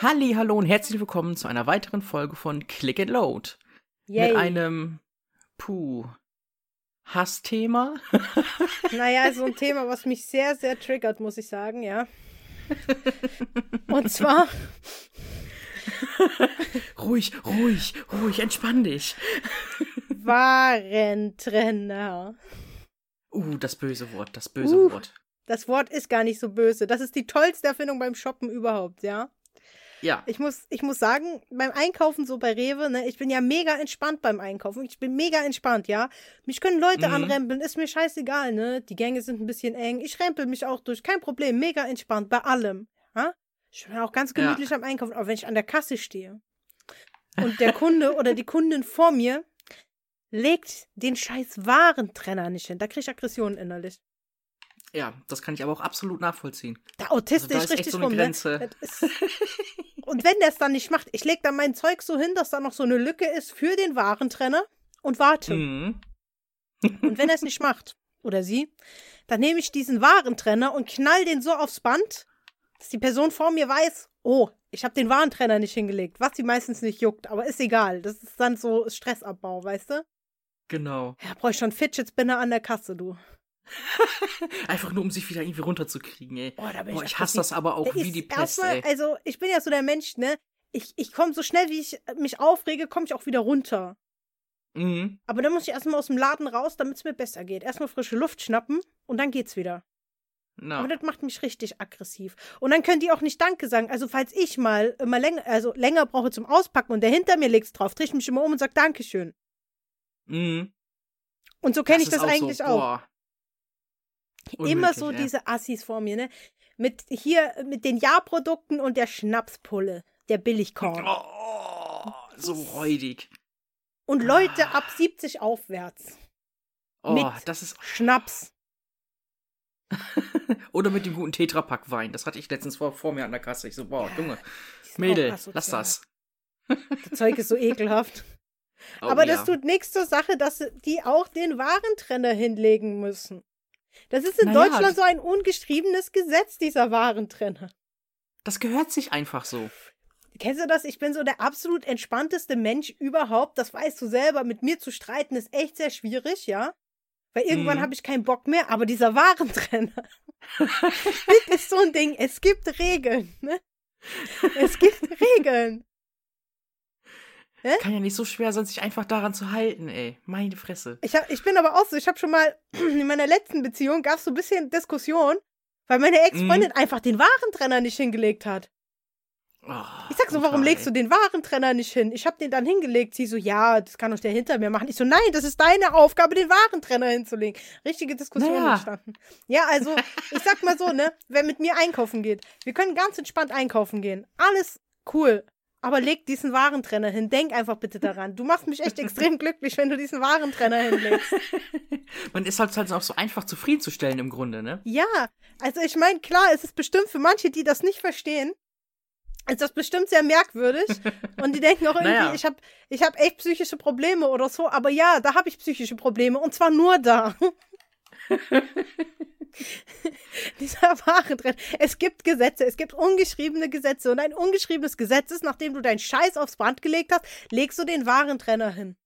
Halli, hallo und herzlich willkommen zu einer weiteren Folge von Click and Load. Yay. Mit einem, puh, Hassthema. Naja, so ein Thema, was mich sehr, sehr triggert, muss ich sagen, ja. Und zwar, ruhig, ruhig, ruhig, entspann dich. Warentrenner. Uh, das böse Wort, das böse Uh. Wort. Das Wort ist gar nicht so böse. Das ist die tollste Erfindung beim Shoppen überhaupt, ja. Ja, Ich muss, ich muss sagen, beim Einkaufen so bei Rewe, ne, ich bin ja mega entspannt beim Einkaufen. Ich bin mega entspannt, ja. Mich können Leute Mhm. anrempeln, ist mir scheißegal, ne. Die Gänge sind ein bisschen eng. Ich rempel mich auch durch, kein Problem, mega entspannt bei allem, ja. Ich bin auch ganz Ja. gemütlich am Einkaufen, aber wenn ich an der Kasse stehe und der Kunde oder die Kundin vor mir legt den scheiß Warentrenner nicht hin, da krieg ich Aggressionen innerlich. Ja, das kann ich aber auch absolut nachvollziehen. Da autistisch Also ist echt richtig so eine rum, Grenze. ne? Ist und wenn der es dann nicht macht, ich leg dann mein Zeug so hin, dass da noch so eine Lücke ist für den Warentrenner und warte. Mhm. Und wenn er es nicht macht, oder sie, dann nehme ich diesen Warentrenner und knall den so aufs Band, dass die Person vor mir weiß, oh, ich habe den Warentrenner nicht hingelegt, was sie meistens nicht juckt, aber ist egal. Das ist dann so Stressabbau, weißt du? Genau. Ja, brauche ich schon Fidget Spinner an der Kasse, du. Einfach nur, um sich wieder irgendwie runterzukriegen, ey. Oh, da bin Boah, ich ich hasse das aber auch wie die Pest, erstmal, ey. Also, ich bin ja so der Mensch, ne? Ich, ich komme so schnell, wie ich mich aufrege, komme ich auch wieder runter. Mhm. Aber dann muss ich erstmal aus dem Laden raus, damit es mir besser geht. Erstmal frische Luft schnappen und dann geht's wieder. Na, Aber das macht mich richtig aggressiv. Und dann können die auch nicht Danke sagen. Also, falls ich mal immer länger, also länger brauche zum Auspacken und der hinter mir legt's drauf, drehe ich mich immer um und sag Dankeschön. mhm. Und so kenne ich das auch eigentlich so, auch. Boah. Immer Unmöglich, so ey. diese Assis vor mir, ne? Mit hier, mit den Ja-Produkten und der Schnapspulle, der Billigkorn. Oh, so räudig. Und Leute ab 70 aufwärts. Oh, Mit- das ist. Schnaps. Oder mit dem guten Tetrapack Wein. Das hatte ich letztens vor, vor mir an der Kasse. Ich so, boah, Junge, Mädel, lass das. Das Zeug ist so ekelhaft. Oh, Aber ja. das tut nichts zur Sache, dass die auch den Warentrenner hinlegen müssen. Das ist in Naja, Deutschland so ein ungeschriebenes Gesetz, dieser Warentrenner. Das gehört sich einfach so. Kennst du das? Ich bin so der absolut entspannteste Mensch überhaupt. Das weißt du selber. Mit mir zu streiten ist echt sehr schwierig, ja? Weil irgendwann Mhm. habe ich keinen Bock mehr. Aber dieser Warentrenner, das ist so ein Ding. Es gibt Regeln, ne? Es gibt Regeln. Kann ja nicht so schwer sein, sich einfach daran zu halten, ey. Meine Fresse. Ich, hab, ich bin aber auch so, ich habe schon mal in meiner letzten Beziehung gab es so ein bisschen Diskussion, weil meine Ex-Freundin einfach den Warentrenner nicht hingelegt hat. Oh, Ich sag so, warum legst du den Warentrenner nicht hin? Ich habe den dann hingelegt. Sie so, ja, das kann doch der hinter mir machen. Ich so, nein, das ist deine Aufgabe, den Warentrenner hinzulegen. Richtige Diskussion Naja. entstanden. Ja, also, ich sag mal so, ne, wer mit mir einkaufen geht, wir können ganz entspannt einkaufen gehen. Alles cool. Aber leg diesen Warentrenner hin. Denk einfach bitte daran. Du machst mich echt extrem glücklich, wenn du diesen Warentrenner hinlegst. Man ist halt, halt auch so einfach zufriedenzustellen im Grunde, ne? Ja, also ich meine, klar, es ist bestimmt für manche, die das nicht verstehen, ist das bestimmt sehr merkwürdig. Und die denken auch irgendwie, Naja. ich habe ich hab echt psychische Probleme oder so. Aber ja, da habe ich psychische Probleme. Und zwar nur da. Dieser Warentrenner. Es gibt Gesetze, es gibt ungeschriebene Gesetze. Und ein ungeschriebenes Gesetz ist, nachdem du deinen Scheiß aufs Band gelegt hast, legst du den Warentrenner hin.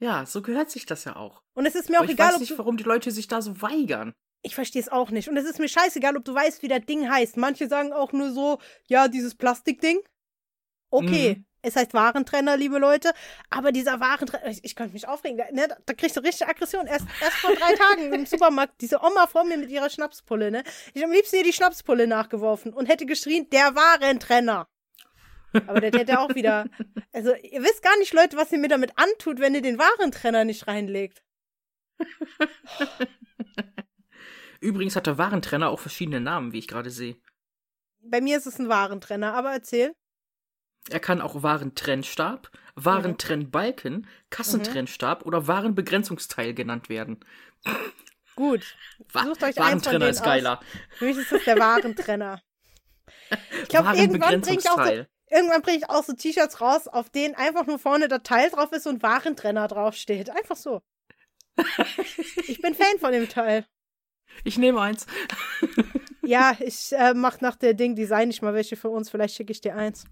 Ja, so gehört sich das ja auch. Und es ist mir auch ich egal, weiß ob nicht, warum die Leute sich da so weigern. Ich verstehe es auch nicht. Und es ist mir scheißegal, ob du weißt, wie das Ding heißt. Manche sagen auch nur so, ja, dieses Plastikding. Okay, Mhm. Es heißt Warentrenner, liebe Leute. Aber dieser Warentrenner, ich, ich könnte mich aufregen. Da, ne, da kriegst du richtig Aggression. Erst, erst vor drei Tagen im Supermarkt, diese Oma vor mir mit ihrer Schnapspulle, ne? Ich am liebsten ihr die Schnapspulle nachgeworfen und hätte geschrien, der Warentrenner. Aber der hätte auch wieder. Also, ihr wisst gar nicht, Leute, was ihr mir damit antut, wenn ihr den Warentrenner nicht reinlegt. Übrigens hat der Warentrenner auch verschiedene Namen, wie ich gerade sehe. Bei mir ist es ein Warentrenner, aber erzähl. Er kann auch Warentrennstab, Warentrennbalken, Kassentrennstab oder Warenbegrenzungsteil genannt werden. Gut. Sucht euch Warentrenner ist geiler. Für mich ist das der Warentrenner. Ich glaube, irgendwann bringe ich, auch so, irgendwann bring ich auch so T-Shirts raus, auf denen einfach nur vorne der Teil drauf ist und Warentrenner draufsteht. Einfach so. Ich bin Fan von dem Teil. Ich nehme eins. Ja, ich äh, mach nach der Ding Design nicht mal welche für uns. Vielleicht schicke ich dir eins.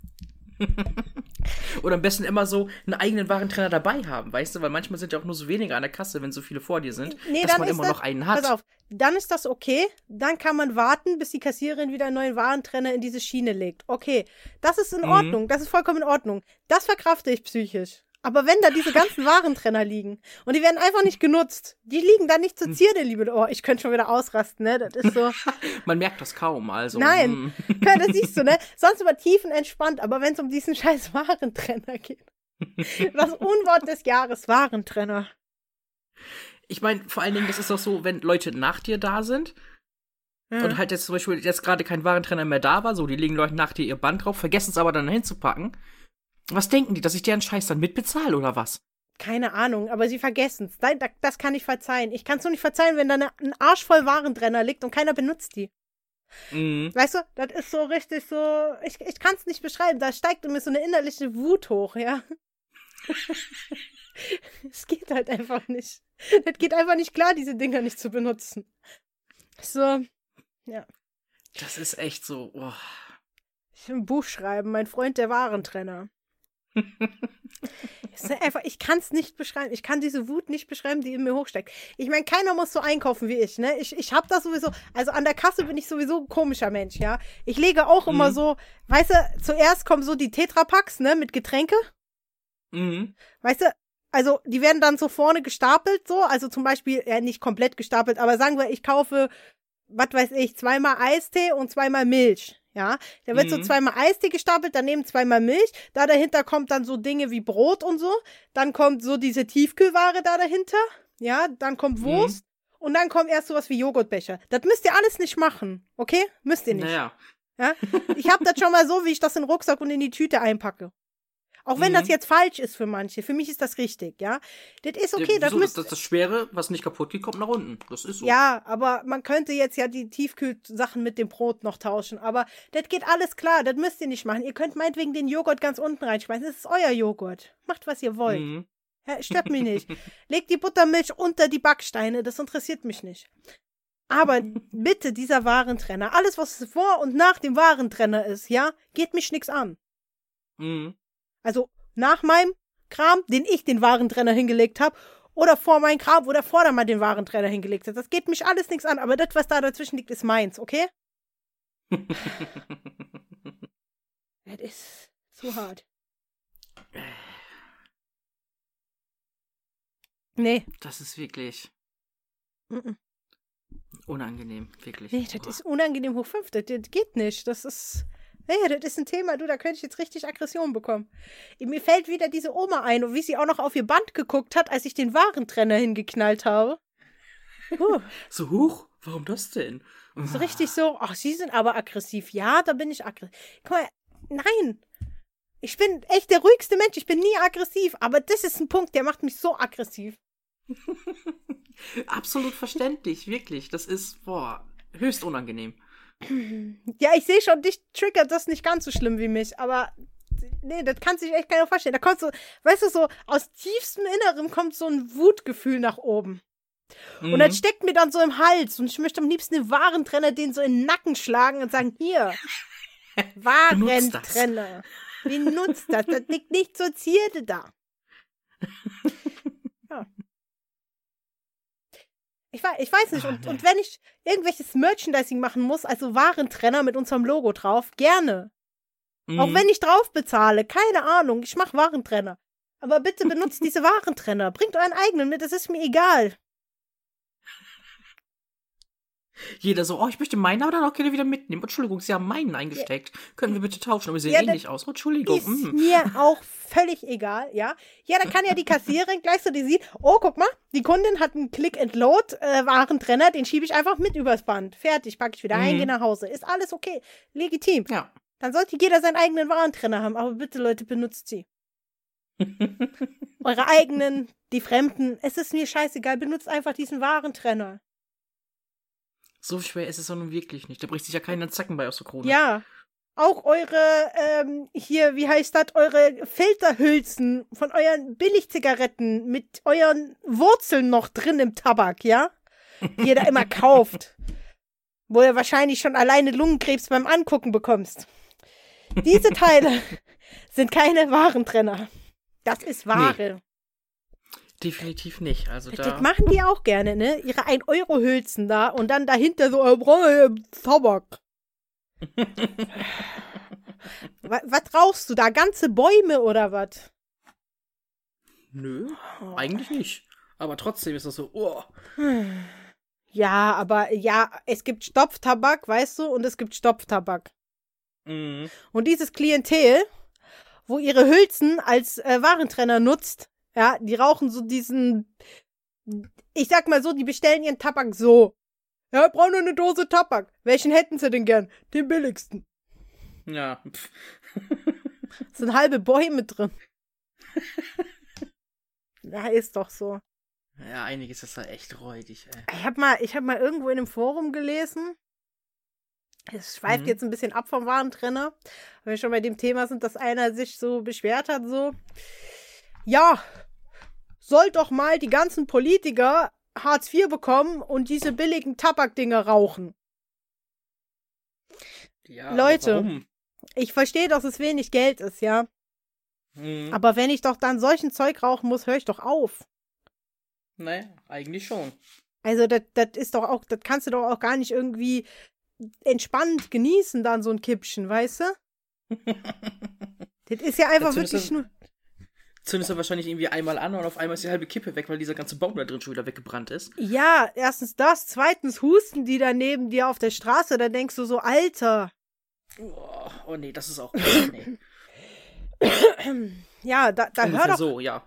Oder am besten immer so einen eigenen Warentrenner dabei haben, weißt du? Weil manchmal sind ja auch nur so wenige an der Kasse, wenn so viele vor dir sind, Nee, dass man immer das- noch einen hat. Pass auf, dann ist das okay. Dann kann man warten, bis die Kassiererin wieder einen neuen Warentrenner in diese Schiene legt. Okay, das ist in Mhm. Ordnung. Das ist vollkommen in Ordnung. Das verkrafte ich psychisch. Aber wenn da diese ganzen Warentrenner liegen und die werden einfach nicht genutzt, die liegen da nicht Hm. zur Zierde, liebe. Oh, ich könnte schon wieder ausrasten, ne? Das ist so. Man merkt das kaum, also. Nein. hm. Ja, das siehst du, ne? Sonst immer tiefenentspannt, aber wenn es um diesen scheiß Warentrenner geht. Das Unwort des Jahres, Warentrenner. Ich meine, vor allen Dingen, das ist auch so, wenn Leute nach dir da sind Ja. und halt jetzt zum Beispiel jetzt gerade kein Warentrenner mehr da war, so, die legen Leute nach dir ihr Band drauf, vergessen es aber dann hinzupacken. Was denken die, dass ich deren Scheiß dann mitbezahle oder was? Keine Ahnung, aber sie vergessen es. Das kann ich verzeihen. Ich kann es nur nicht verzeihen, wenn da ne, ein Arsch voll Warentrenner liegt und keiner benutzt die. Mhm. Weißt du, das ist so richtig so. Ich, ich kann es nicht beschreiben. Da steigt mir so eine innerliche Wut hoch, ja. es geht halt einfach nicht. Das geht einfach nicht klar, diese Dinger nicht zu benutzen. So, Das ist echt so. Oh. ich will ein Buch schreiben, mein Freund der Warentrenner. Einfach, ich kann es nicht beschreiben. Ich kann diese Wut nicht beschreiben, die in mir hochsteigt. Ich meine, keiner muss so einkaufen wie ich, ne? Ich, ich habe das sowieso, also an der Kasse bin ich sowieso ein komischer Mensch, ja? Ich lege auch immer Mhm. so, weißt du, zuerst kommen so die Tetrapacks, ne, mit Getränke. Mhm. Weißt du, also die werden dann so vorne gestapelt, so. Also zum Beispiel, ja, nicht komplett gestapelt, aber sagen wir, ich kaufe, was weiß ich, zweimal Eistee und zweimal Milch. Ja, da wird so Mhm. zweimal Eistee gestapelt, daneben zweimal Milch. Da dahinter kommt dann so Dinge wie Brot und so. Dann kommt so diese Tiefkühlware da dahinter. Ja, dann kommt Mhm. Wurst. Und dann kommt erst sowas wie Joghurtbecher. Das müsst ihr alles nicht machen. Okay? Müsst ihr nicht. Naja. Ja? Ich habe das schon mal so, wie ich das in den Rucksack und in die Tüte einpacke. Auch wenn Mhm. das jetzt falsch ist für manche. Für mich ist das richtig, ja. Das ist okay, das müsst das, das Schwere, was nicht kaputt geht, kommt nach unten. Das ist so. Ja, aber man könnte jetzt ja die Tiefkühlsachen mit dem Brot noch tauschen. Aber das geht alles klar, das müsst ihr nicht machen. Ihr könnt meinetwegen den Joghurt ganz unten reinschmeißen. Das ist euer Joghurt. Macht, was ihr wollt. Mhm. Ja, stört mich nicht. Legt die Buttermilch unter die Backsteine, das interessiert mich nicht. Aber bitte, dieser Warentrenner, alles, was vor und nach dem Warentrenner ist, ja, geht mich nix an. Mhm. Also nach meinem Kram, den ich den Warentrenner hingelegt habe, oder vor meinem Kram, wo der Vordermann den Warentrenner hingelegt hat. Das geht mich alles nichts an, aber das, was da dazwischen liegt, ist meins, okay? Das ist zu hart. Nee, Das ist wirklich mm, unangenehm, wirklich. nee, das Boah. ist unangenehm hoch fünf. Das, das geht nicht. Das ist. Nee, das ist ein Thema, du, da könnte ich jetzt richtig Aggression bekommen. Mir fällt wieder diese Oma ein und wie sie auch noch auf ihr Band geguckt hat, als ich den Warentrenner hingeknallt habe. Puh. So hoch? Warum das denn? So richtig so, ach, Sie sind aber aggressiv. Ja, da bin ich aggressiv. Guck mal, nein. Ich bin echt der ruhigste Mensch. Ich bin nie aggressiv. Aber das ist ein Punkt, der macht mich so aggressiv. Absolut verständlich, wirklich. Das ist, boah, höchst unangenehm. Ja, ich sehe schon, dich triggert das nicht ganz so schlimm wie mich. Aber nee, das kann sich echt keiner vorstellen. Da kommt so, weißt du, so aus tiefstem Inneren kommt so ein Wutgefühl nach oben. Und das Mhm. steckt mir dann so im Hals. Und ich möchte am liebsten den Warentrenner den so in den Nacken schlagen und sagen, hier. Warentrenner. Benutzt das. Das liegt nicht zur Zierde da. ja. Ich, wei- ich weiß nicht. Ah, Und, und wenn ich irgendwelches Merchandising machen muss, also Warentrenner mit unserem Logo drauf, gerne. Auch Mhm. wenn ich drauf bezahle, keine Ahnung, ich mache Warentrenner. Aber bitte benutzt diese Warentrenner. Bringt euren eigenen mit, das ist mir egal. Jeder so, oh, ich möchte meinen aber dann auch gerne wieder mitnehmen. Entschuldigung, Sie haben meinen eingesteckt. Können wir bitte tauschen? Aber sie sehen Ja, ähnlich aus. Entschuldigung. Ist mm. mir auch völlig egal, ja. Ja, dann kann ja die Kassiererin gleich so, die sieht, oh, guck mal, die Kundin hat einen Click-and-Load äh, Warentrenner, den schiebe ich einfach mit übers Band. Fertig, packe ich wieder ein, Mhm. gehe nach Hause. Ist alles okay. Legitim. Ja. Dann sollte jeder seinen eigenen Warentrenner haben. Aber bitte, Leute, benutzt sie. Eure eigenen, die Fremden. Es ist mir scheißegal. Benutzt einfach diesen Warentrenner. So schwer ist es doch nun wirklich nicht. Da bricht sich ja keiner Zacken bei aus der Krone. Ja. Auch eure, ähm, hier, wie heißt das, eure Filterhülsen von euren Billigzigaretten mit euren Wurzeln noch drin im Tabak, ja? Die ihr da immer kauft. wo du wahrscheinlich schon alleine Lungenkrebs beim Angucken bekommst. Diese Teile sind keine Warentrenner. Das ist Ware. Definitiv nicht. Also da. Das machen die auch gerne, ne? Ihre 1-Euro-Hülsen da und dann dahinter so, äh, brauche Tabak. was, was rauchst du da? Ganze Bäume oder was? Nö, eigentlich nicht. Aber trotzdem ist das so, oh. Ja, aber ja, es gibt Stopftabak, weißt du, und es gibt Stopftabak. Mhm. Und dieses Klientel, wo ihre Hülsen als äh, Warentrenner nutzt, ja, die rauchen so diesen, ich sag mal so, die bestellen ihren Tabak so. Ja, brauchen nur eine Dose Tabak. Welchen hätten sie denn gern? Den billigsten. Ja. pff. sind halbe Bäume drin. ja, ist doch so. Ja, einiges ist da echt räudig, ey. Ich hab mal, ich hab mal irgendwo in einem Forum gelesen. Es schweift Mhm. jetzt ein bisschen ab vom Warentrenner. Wenn wir schon bei dem Thema sind, dass einer sich so beschwert hat, so. Ja, soll doch mal die ganzen Politiker Hartz IV bekommen und diese billigen Tabakdinger rauchen. Ja, Leute. Ich verstehe, dass es wenig Geld ist, ja. Mhm. Aber wenn ich doch dann solchen Zeug rauchen muss, höre ich doch auf. Nee, eigentlich schon. Also, das ist doch auch, das kannst du doch auch gar nicht irgendwie entspannt genießen, dann so ein Kippchen, weißt du? Das ist ja einfach wirklich nur. Zündest du wahrscheinlich irgendwie einmal an und auf einmal ist die halbe Kippe weg, weil dieser ganze Baum da drin schon wieder weggebrannt ist. Ja, erstens das, zweitens husten die da neben dir auf der Straße, da denkst du so, Alter. Oh, oh nee, das ist auch. Nee. Ja, da, da hör doch. so, ja.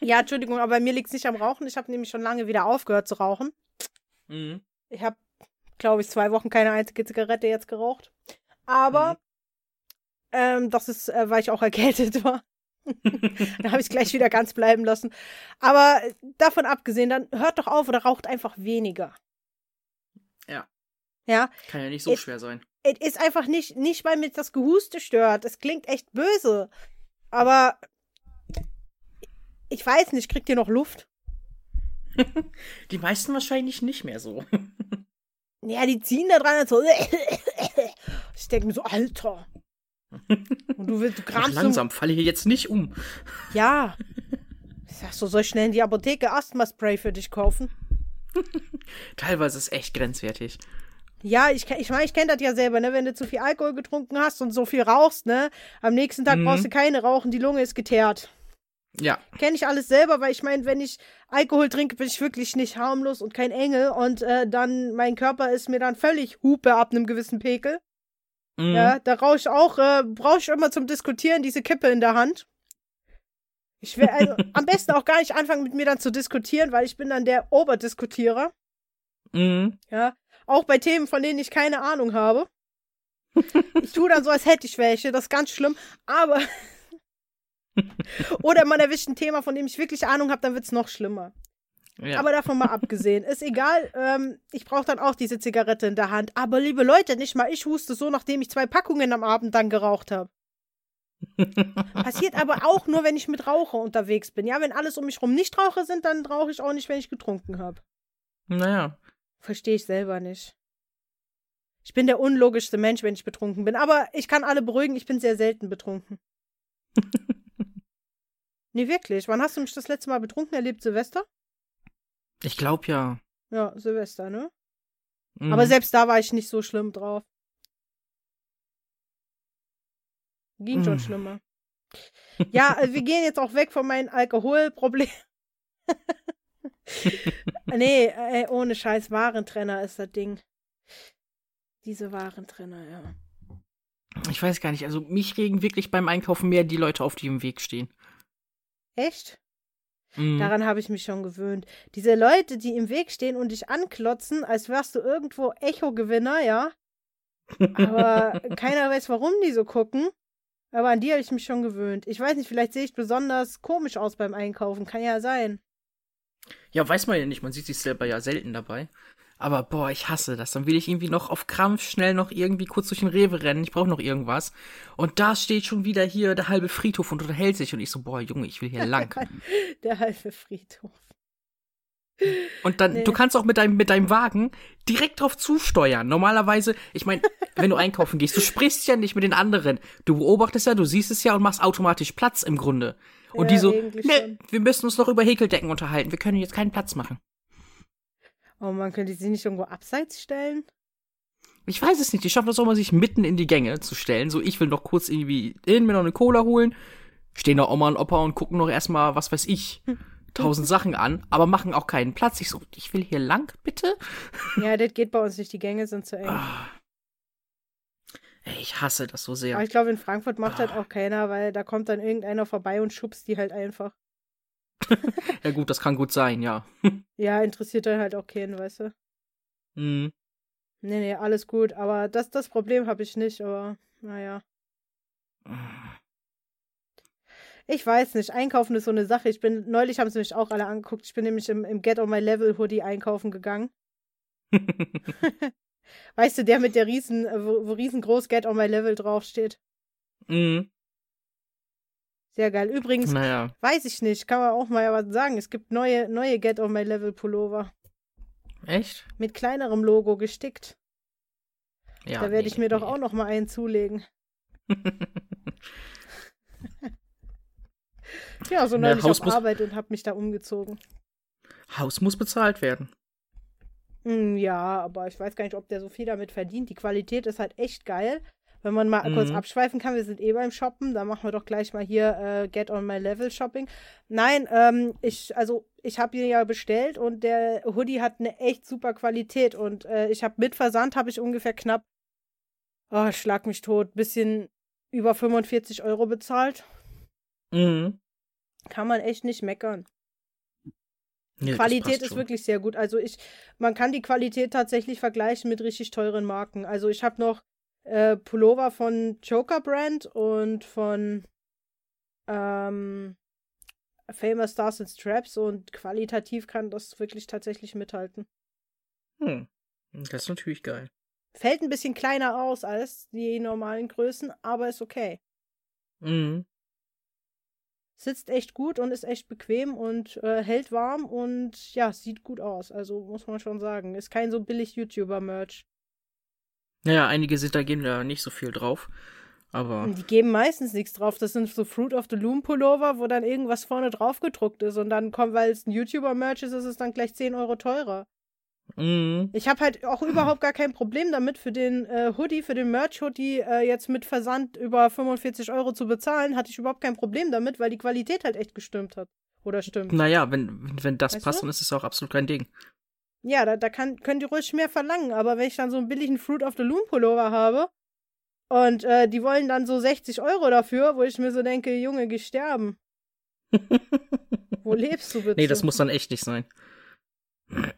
Ja, Entschuldigung, aber mir liegt's nicht am Rauchen. Ich habe nämlich schon lange wieder aufgehört zu rauchen. Mhm. Ich habe, glaube ich, zwei Wochen keine einzige Zigarette jetzt geraucht. Aber Mhm. ähm, das ist, äh, weil ich auch erkältet war. da habe ich gleich wieder ganz bleiben lassen. Aber davon abgesehen, dann hört doch auf oder raucht einfach weniger. Ja. Ja, Kann ja nicht so Ich- schwer sein. es ist einfach nicht, nicht, weil mir das Gehuste stört. Es klingt echt böse. Aber ich weiß nicht, kriegt ihr noch Luft? Die meisten wahrscheinlich nicht mehr so. Ja, die ziehen da dran und so. Ich denke mir so, Alter. Und du willst, du Mach kramst so langsam, falle hier jetzt nicht um. Ja. Ich sag so, soll ich schnell in die Apotheke Asthma-Spray für dich kaufen? Teilweise ist echt grenzwertig. Ja, ich, ich meine, ich kenne das ja selber, ne? Wenn du zu viel Alkohol getrunken hast und so viel rauchst, ne? Am nächsten Tag Mhm. brauchst du keine rauchen, die Lunge ist geteert. Ja. Kenne ich alles selber, weil ich meine, wenn ich Alkohol trinke, bin ich wirklich nicht harmlos und kein Engel und äh, dann, mein Körper ist mir dann völlig Hupe ab einem gewissen Pekel. Mhm. Ja, da rauche ich auch, äh, brauche ich immer zum Diskutieren diese Kippe in der Hand. Ich will also am besten auch gar nicht anfangen, mit mir dann zu diskutieren, weil ich bin dann der Oberdiskutierer. Mhm. Ja, auch bei Themen, von denen ich keine Ahnung habe. Ich tue dann so, als hätte ich welche, das ist ganz schlimm, aber. Oder man erwischt ein Thema, von dem ich wirklich Ahnung habe, dann wird's noch schlimmer. Ja. Aber davon mal abgesehen, ist egal, ähm, ich brauche dann auch diese Zigarette in der Hand. Aber liebe Leute, nicht mal ich huste so, nachdem ich zwei Packungen am Abend dann geraucht habe. Passiert aber auch nur, wenn ich mit Raucher unterwegs bin. Ja, wenn alles um mich rum nicht Raucher sind, dann rauche ich auch nicht, wenn ich getrunken habe. naja. Verstehe ich selber nicht. Ich bin der unlogischste Mensch, wenn ich betrunken bin. Aber ich kann alle beruhigen, ich bin sehr selten betrunken. nee, wirklich. Wann hast du mich das letzte Mal betrunken erlebt? Silvester? Ich glaube ja. Ja, Silvester, ne? Mhm. Aber selbst da war ich nicht so schlimm drauf. Ging schon Mm. schlimmer. Ja, also wir gehen jetzt auch weg von meinem Alkoholproblem. nee, ey, ohne Scheiß, Warentrenner ist das Ding. Diese Warentrenner, ja. Ich weiß gar nicht. Also mich regen wirklich beim Einkaufen mehr die Leute auf, die im Weg stehen. Echt? Mhm. Daran habe ich mich schon gewöhnt. Diese Leute, die im Weg stehen und dich anklotzen, als wärst du irgendwo Echo-Gewinner, ja. Aber keiner weiß, warum die so gucken. Aber an die habe ich mich schon gewöhnt. Ich weiß nicht, vielleicht sehe ich besonders komisch aus beim Einkaufen. Kann ja sein. Ja, weiß man ja nicht. Man sieht sich selber ja selten dabei. Aber boah, ich hasse das. Dann will ich irgendwie noch auf Krampf schnell noch irgendwie kurz durch den Rewe rennen. Ich brauche noch irgendwas. Und da steht schon wieder hier der halbe Friedhof und unterhält sich. Und ich so, boah, Junge, ich will hier lang. Der halbe Friedhof. Und dann, Nee. du kannst auch mit deinem, mit deinem Wagen direkt drauf zusteuern. Normalerweise, ich meine, wenn du einkaufen gehst, du sprichst ja nicht mit den anderen. Du beobachtest ja, du siehst es ja und machst automatisch Platz im Grunde. Und Ja, die so, ne, wir müssen uns noch über Häkeldecken unterhalten. Wir können jetzt keinen Platz machen. Oh man, könnte sie nicht irgendwo abseits stellen? Ich weiß es nicht. Die schaffen das auch mal, sich mitten in die Gänge zu stellen. So, ich will noch kurz irgendwie in, mir noch eine Cola holen. Stehen da Oma und Opa und gucken noch erstmal, was weiß ich, tausend Sachen an, aber machen auch keinen Platz. Ich so, ich will hier lang, bitte? Ja, das geht bei uns nicht. Die Gänge sind zu eng. Ah. Ey, ich hasse das so sehr. Aber ich glaube, in Frankfurt macht Ah. das auch keiner, weil da kommt dann irgendeiner vorbei und schubst die halt einfach. Ja gut, das kann gut sein, ja. Ja, interessiert dann halt auch keinen, weißt du? Mhm. Nee, nee, alles gut. Aber das, das Problem habe ich nicht, aber naja. Ich weiß nicht. Einkaufen ist so eine Sache. Ich bin, neulich haben sie mich auch alle angeguckt. Ich bin nämlich im, im Get on My Level Hoodie einkaufen gegangen. Weißt du, der mit der riesen, wo, wo riesengroß Get on My Level draufsteht. mhm. Sehr geil. Übrigens, Naja. weiß ich nicht, kann man auch mal was sagen. Es gibt neue, neue Get on My Level Pullover. Echt? Mit kleinerem Logo gestickt. Ja. da werde nee, ich mir doch nee. auch noch mal einen zulegen. Ja, so Na, neulich Haus auf muss- Arbeit und habe mich da umgezogen. Haus muss bezahlt werden. Hm, ja, aber ich weiß gar nicht, ob der so viel damit verdient. Die Qualität ist halt echt geil. Wenn man mal kurz Mhm. abschweifen kann, wir sind eh beim Shoppen, dann machen wir doch gleich mal hier äh, Get on My Level Shopping. Nein, ähm, ich, also ich habe ihn ja bestellt und der Hoodie hat eine echt super Qualität und äh, ich habe mit Versand habe ich ungefähr knapp, oh, schlag mich tot, bisschen über 45 Euro bezahlt. Mhm. Kann man echt nicht meckern. Nee, Qualität ist schon. wirklich sehr gut. Also ich, man kann die Qualität tatsächlich vergleichen mit richtig teuren Marken. Also ich habe noch äh, Pullover von Joker Brand und von ähm, Famous Stars and Straps und qualitativ kann das wirklich tatsächlich mithalten. Hm. Das ist natürlich geil. Fällt ein bisschen kleiner aus als die normalen Größen, aber ist okay. Mhm. Sitzt echt gut und ist echt bequem und äh, hält warm und ja, sieht gut aus. Also muss man schon sagen. Ist kein so billig YouTuber-Merch. Naja, einige sind da gehen da nicht so viel drauf. Aber Die geben meistens nichts drauf. Das sind so Fruit of the Loom Pullover, wo dann irgendwas vorne drauf gedruckt ist. Und dann kommt, weil es ein YouTuber-Merch ist, ist es dann gleich 10 Euro teurer. mhm. Ich habe halt auch überhaupt gar kein Problem damit, für den äh, Hoodie, für den Merch-Hoodie äh, jetzt mit Versand über 45 Euro zu bezahlen, hatte ich überhaupt kein Problem damit, weil die Qualität halt echt gestimmt hat. Oder stimmt. naja, wenn, wenn das Weißt passt, du? dann ist es auch absolut kein Ding. Ja, da, da kann, können die ruhig mehr verlangen. Aber wenn ich dann so einen billigen Fruit of the Loom Pullover habe und äh, die wollen dann so 60 Euro dafür, wo ich mir so denke, Junge, geh sterben. Wo lebst du bitte? Nee, das muss dann echt nicht sein.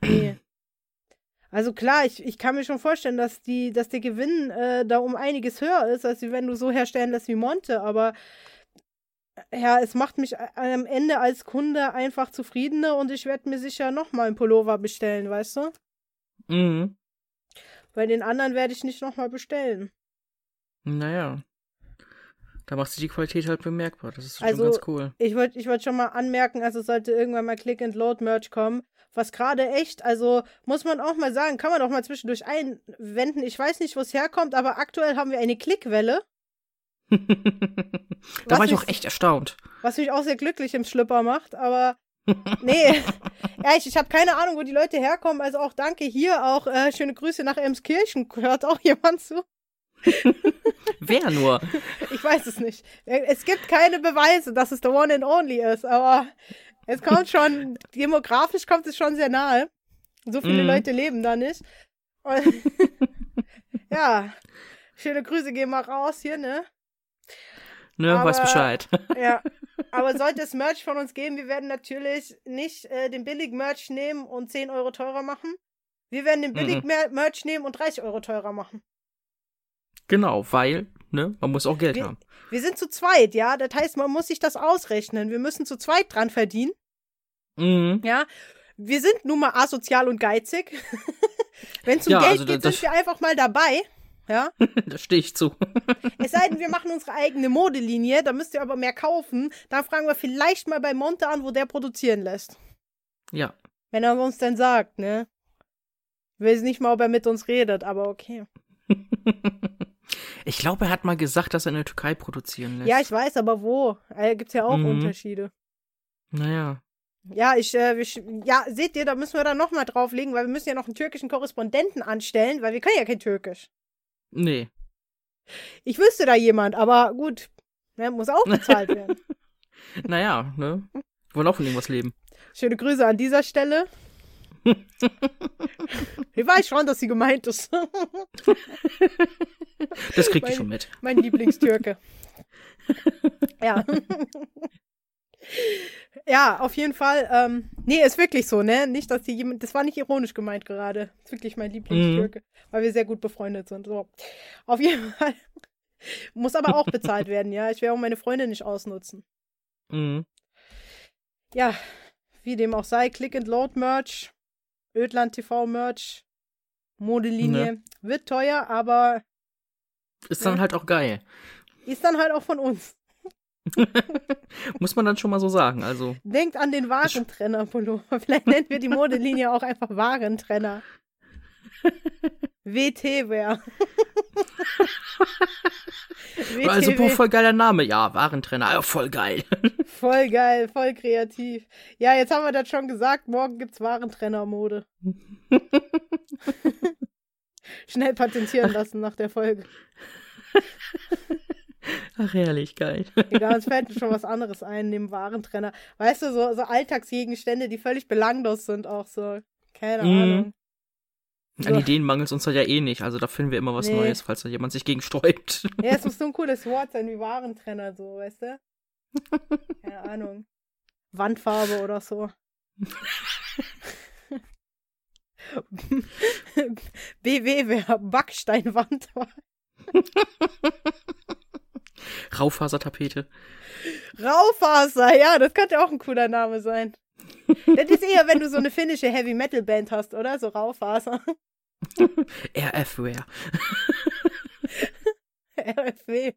Nee. Also klar, ich, ich kann mir schon vorstellen, dass die, dass der Gewinn äh, da um einiges höher ist, als wenn du so herstellen lässt wie Monte, aber ja, es macht mich a- am Ende als Kunde einfach zufriedener und ich werde mir sicher nochmal einen Pullover bestellen, weißt du? Mhm. Bei den anderen werde ich nicht nochmal bestellen. Naja. Da macht sich die Qualität halt bemerkbar. Das ist Also- schon ganz cool. Ich wollte ich wollt schon mal anmerken, also sollte irgendwann mal Click-and-Load-Merch kommen, was gerade echt, also muss man auch mal sagen, kann man auch mal zwischendurch einwenden. Ich weiß nicht, wo es herkommt, aber aktuell haben wir eine Klickwelle, da Was war ich auch echt erstaunt. was mich auch sehr glücklich im Schlüpper macht, aber nee, ja, ich, ich habe keine Ahnung, wo die Leute herkommen, also auch danke hier, auch äh, schöne Grüße nach Emskirchen, hört auch jemand zu? Wer nur? Ich weiß es nicht. Es gibt keine Beweise, dass es der One and Only ist, aber es kommt schon, demografisch kommt es schon sehr nahe. So viele Mhm. Leute leben da nicht. Und ja, schöne Grüße gehen mal raus hier, ne? Ne, weiß Aber- Bescheid. Ja. Aber sollte es Merch von uns geben, wir werden natürlich nicht äh, den billigen Merch nehmen und 10 Euro teurer machen. Wir werden den billigen Mer Merch nehmen und 30 Euro teurer machen. genau, weil, ne, man muss auch Geld Wir- haben. Wir sind zu zweit, ja. Das heißt, man muss sich das ausrechnen. Wir müssen zu zweit dran verdienen. Mhm. Ja, wir sind nun mal asozial und geizig. Wenn es um Ja, Geld also geht, das- sind wir einfach mal dabei. Ja, da stehe ich zu. es sei denn, wir machen unsere eigene Modelinie, da müsst ihr aber mehr kaufen. Dann fragen wir vielleicht mal bei Monte an, wo der produzieren lässt. ja. Wenn er uns denn sagt, ne? Ich weiß nicht mal, ob er mit uns redet, aber okay. ich glaube, er hat mal gesagt, dass er in der Türkei produzieren lässt. Ja, ich weiß, aber wo? Da gibt's ja auch Mhm. Unterschiede. Naja. Ja, ich, äh, wir, sch- ja, seht ihr, da müssen wir dann nochmal drauflegen, weil wir müssen ja noch einen türkischen Korrespondenten anstellen, weil wir können ja kein Türkisch. Nee. Ich wüsste da jemand, aber gut, ne, muss auch bezahlt werden. Naja, ne? Wollen auch von irgendwas leben. Schöne Grüße an dieser Stelle. Ich weiß schon, dass sie gemeint ist. Das kriegt ihr schon mit. mein Lieblingstürke. ja. Ja, auf jeden Fall. Ähm, nee, ist wirklich so, ne? Nicht, dass die jemand. Das war nicht ironisch gemeint gerade. Ist wirklich mein Lieblingstürke, weil wir sehr gut befreundet sind. So. Auf jeden Fall. Muss aber auch bezahlt werden, ja. Ich werde auch meine Freunde nicht ausnutzen. Mhm. Ja, wie dem auch sei, Click and Load Merch, Ödland TV Merch, Modelinie. Wird teuer, aber Ist dann Ja. halt auch geil. ist dann halt auch von uns. Muss man dann schon mal so sagen. Also, Denkt an den Warentrenner-Pullover. Vielleicht nennen wir die Modelinie auch einfach Warentrenner. WT wäre. also boah, voll geiler Name. Ja, Warentrenner. Ja, voll geil. voll geil, voll kreativ. Ja, jetzt haben wir das schon gesagt. Morgen gibt's Warentrenner-Mode. Schnell patentieren lassen nach der Folge. Ach, herrlich, geil. Egal, uns fällt schon was anderes ein, neben Warentrenner. Weißt du, so, so Alltagsgegenstände, die völlig belanglos sind, auch so. Keine Mhm. Ahnung. An Ideen mangelt uns da ja eh nicht. Also da finden wir immer was Nee. Neues, falls da jemand sich gegen sträubt. Ja, es muss so ein cooles Wort sein wie Warentrenner, so, weißt du? Keine Ahnung. Wandfarbe oder so. BW wäre Backsteinwand. Raufasertapete. Raufaser, ja, das könnte auch ein cooler Name sein. Das ist eher, wenn du so eine finnische Heavy Metal Band hast, oder? So Raufaser. RF-Ware. RFW.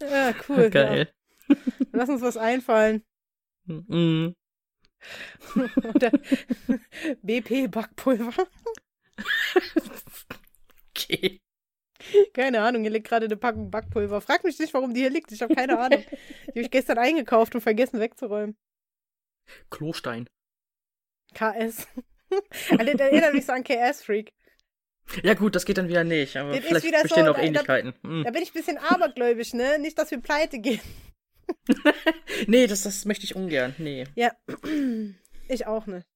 Ja, cool. Geil. Ja. Lass uns was einfallen. Mhm. Oder BP Backpulver. Okay. Keine Ahnung, hier liegt gerade eine Packung Backpulver. Frag mich nicht, warum die hier liegt. Ich habe keine Ahnung. Die habe ich gestern eingekauft und vergessen wegzuräumen. Klostein. KS. Also, das erinnert mich so an KS-Freak. Ja gut, das geht dann wieder nicht, aber Das vielleicht wieder so, bestehen auch da- da- Ähnlichkeiten. Hm. Da bin ich ein bisschen abergläubisch, ne? Nicht, dass wir pleite gehen. Nee, das, das möchte ich ungern. Nee. Ja, ich auch nicht.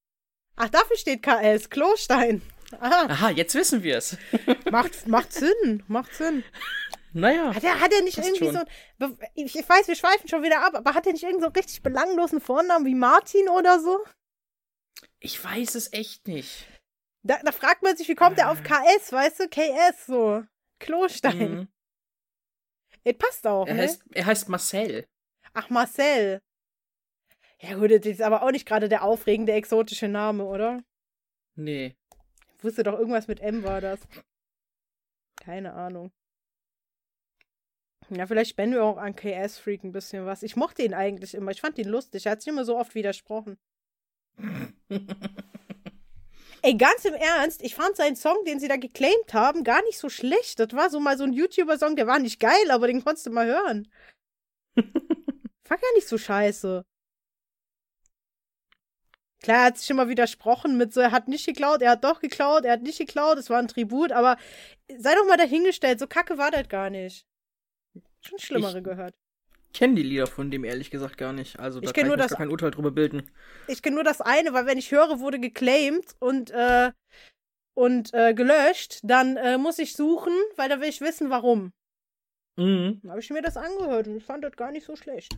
Ach, dafür steht KS. Klostein. Aha, Aha, jetzt wissen wir es. macht, macht Sinn. Macht Sinn. Naja. Hat er, hat er nicht irgendwie schon. so. Ich, ich weiß, wir schweifen schon wieder ab, aber hat er nicht irgend so richtig belanglosen Vornamen wie Martin oder so? Ich weiß es echt nicht. Da, da fragt man sich, wie kommt er auf KS, weißt du? KS, so. Klostein. Mhm. Es passt auch, Er, ne? heißt, er heißt Marcel. Ach, Marcel. Ja, gut, das ist aber auch nicht gerade der aufregende, exotische Name, oder? Nee. Ich wusste doch, irgendwas mit M war das. Keine Ahnung. Ja, vielleicht spenden wir auch an KS Freak ein bisschen was. Ich mochte ihn eigentlich immer. Ich fand ihn lustig. Er hat sich immer so oft widersprochen. Ey, ganz im Ernst, ich fand seinen Song, den sie da geclaimed haben, gar nicht so schlecht. Das war so mal so ein YouTuber-Song, der war nicht geil, aber den konntest du mal hören. War gar nicht so scheiße. Klar, er hat sich immer widersprochen mit so, er hat nicht geklaut, er hat doch geklaut, er hat nicht geklaut, es war ein Tribut, aber sei doch mal dahingestellt, so kacke war das gar nicht. Schon Schlimmere Ich- gehört. kenne die Lieder von dem ehrlich gesagt gar nicht. Also Ich da kenn kann nur ich das- kein Urteil drüber bilden. Ich kenne nur das eine, weil wenn ich höre, wurde geclaimed und, äh, und äh, gelöscht, dann äh, muss ich suchen, weil da will ich wissen, warum. Mhm. Dann habe ich mir das angehört und ich fand das gar nicht so schlecht.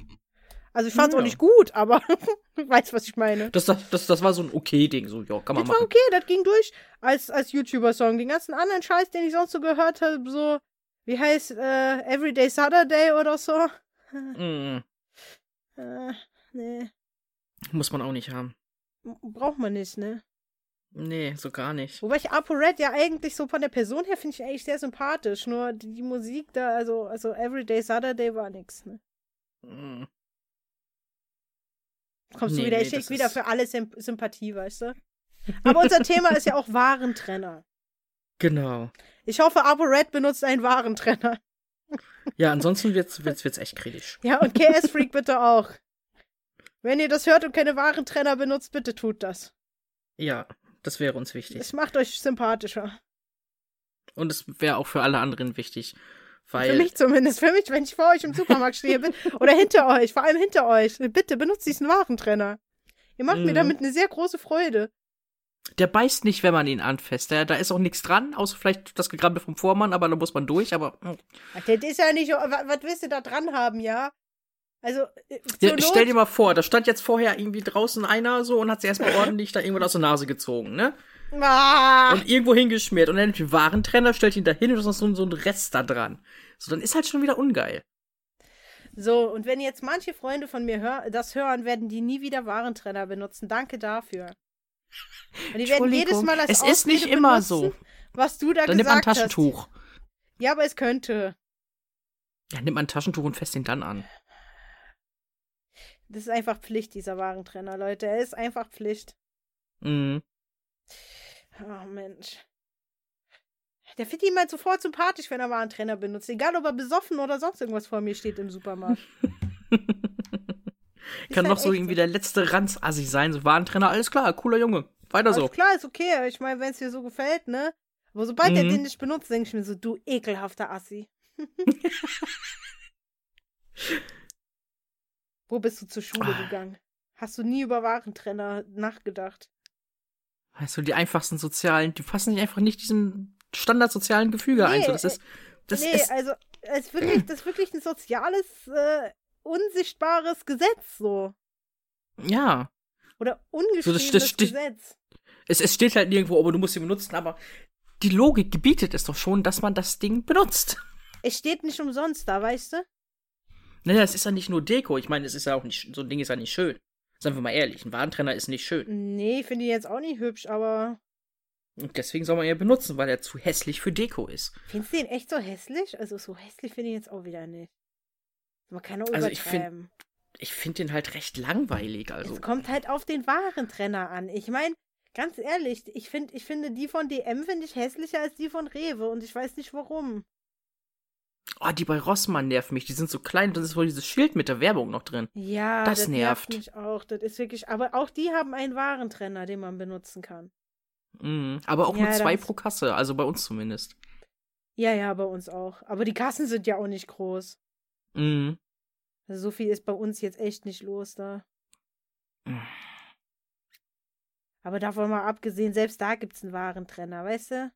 Also ich fand es Ja. auch nicht gut, aber du weißt, was ich meine. Das, das, das, das war so ein okay-Ding. So, ja, kann man Das war machen. okay, das ging durch als, als YouTuber-Song. Den ganzen anderen Scheiß, den ich sonst so gehört habe, so, wie heißt, äh, Everyday Saturday oder so. Mhm. Äh, nee, Muss man auch nicht haben. braucht man nicht, ne? Nee, so gar nicht. Wobei ich ApoRed ja eigentlich so von der Person her finde ich eigentlich sehr sympathisch. Nur die, die Musik da, also, also Everyday Saturday war nix, ne? Mhm. Kommst Nee, du wieder, nee, ich schick das wieder für alle Symp Sympathie, weißt du? Aber unser Thema ist ja auch Warentrenner. Genau. Ich hoffe, ApoRed benutzt einen Warentrenner. Ja, ansonsten wird's, wird's, wird's echt kritisch. Ja, und KS Freak bitte auch. Wenn ihr das hört und keine Warentrenner benutzt, bitte tut das. Ja, das wäre uns wichtig. Es macht euch sympathischer. Und es wäre auch für alle anderen wichtig. Für Weil, mich zumindest. Für mich, wenn ich vor euch im Supermarkt stehe. bin- Oder hinter euch. Vor allem hinter euch. Bitte benutzt diesen Warentrenner. Ihr macht mir Mhm. damit eine sehr große Freude. der beißt nicht, wenn man ihn anfasst. Da, da ist auch nichts dran, außer vielleicht das Gegrabbel vom Vormann, aber da muss man durch, aber. Ach, Das ist ja nicht. wa- Was willst du da dran haben, ja? Also. äh, Ja, stell dir mal vor, da stand jetzt vorher irgendwie draußen einer so und hat sie erstmal ordentlich da irgendwas aus der Nase gezogen, ne? Ah, Und irgendwo hingeschmiert. Und dann nimmt den Warentrenner, stellt ihn da hin und ist noch so, so ein Rest da dran. So, dann ist halt schon wieder ungeil. so, und wenn jetzt manche Freunde von mir hör das hören, werden die nie wieder Warentrenner benutzen. Danke dafür. Und die werden jedes Mal als es ist nicht Ausrede immer benutzen, so. Was du da Dann nimmt man ein gesagt hast. Taschentuch. Ja, aber es könnte. Ja, nimmt man ein Taschentuch und fässt ihn dann an. Das ist einfach Pflicht, dieser Warentrenner, Leute. Er ist einfach Pflicht. Mhm. Oh, Mensch. Der findet ihn mal sofort sympathisch, wenn er Warentrenner benutzt. Egal, ob er besoffen oder sonst irgendwas vor mir steht im Supermarkt. Kann halt noch so echt irgendwie der letzte Ranzassi sein, so Warentrenner, alles klar, cooler Junge. Weiter so. Alles klar, ist okay. Ich meine, wenn es dir so gefällt, ne? Aber sobald er Mhm. den nicht benutzt, denke ich mir so, du ekelhafter Assi. Wo bist du zur Schule Ah. gegangen? Hast du nie über Warentrenner nachgedacht? Weißt du, die einfachsten sozialen, die passen nicht einfach nicht diesem standardsozialen Gefüge ein. Nee, So, das ist, das nee, ist, also es ist wirklich, das ist wirklich ein soziales, äh, unsichtbares Gesetz so. ja. Oder ungeschriebenes das steht- Gesetz. Es, es steht halt nirgendwo, aber du musst ihn benutzen, aber die Logik gebietet es doch schon, dass man das Ding benutzt. Es steht nicht umsonst da, weißt du? Naja, es ist ja nicht nur Deko. Ich meine, es ist ja auch nicht, so ein Ding ist ja nicht schön. Seien wir mal ehrlich, ein Warentrenner ist nicht schön. Nee, finde ich jetzt auch nicht hübsch, aber Und deswegen soll man ihn benutzen, weil er zu hässlich für Deko ist. findest du den echt so hässlich? Also so hässlich finde ich jetzt auch wieder nicht. Man kann auch Also ich find- übertreiben. Ich finde den halt recht langweilig, also. Es kommt halt auf den Warentrenner an. Ich meine, ganz ehrlich, ich, find, ich finde die von DM finde ich hässlicher als die von Rewe und ich weiß nicht warum. Oh, die bei Rossmann nerven mich. Die sind so klein und dann ist wohl dieses Schild mit der Werbung noch drin. Ja, Das das, nervt. mich auch. Das ist wirklich, aber auch die haben einen Warentrenner, den man benutzen kann. Mhm. Aber auch Ja, nur zwei pro Kasse, also bei uns zumindest. Ja, ja, bei uns auch. Aber die Kassen sind ja auch nicht groß. Mhm. Also so viel ist bei uns jetzt echt nicht los da. Mhm. Aber davon mal abgesehen, selbst da gibt's einen Warentrenner, weißt du?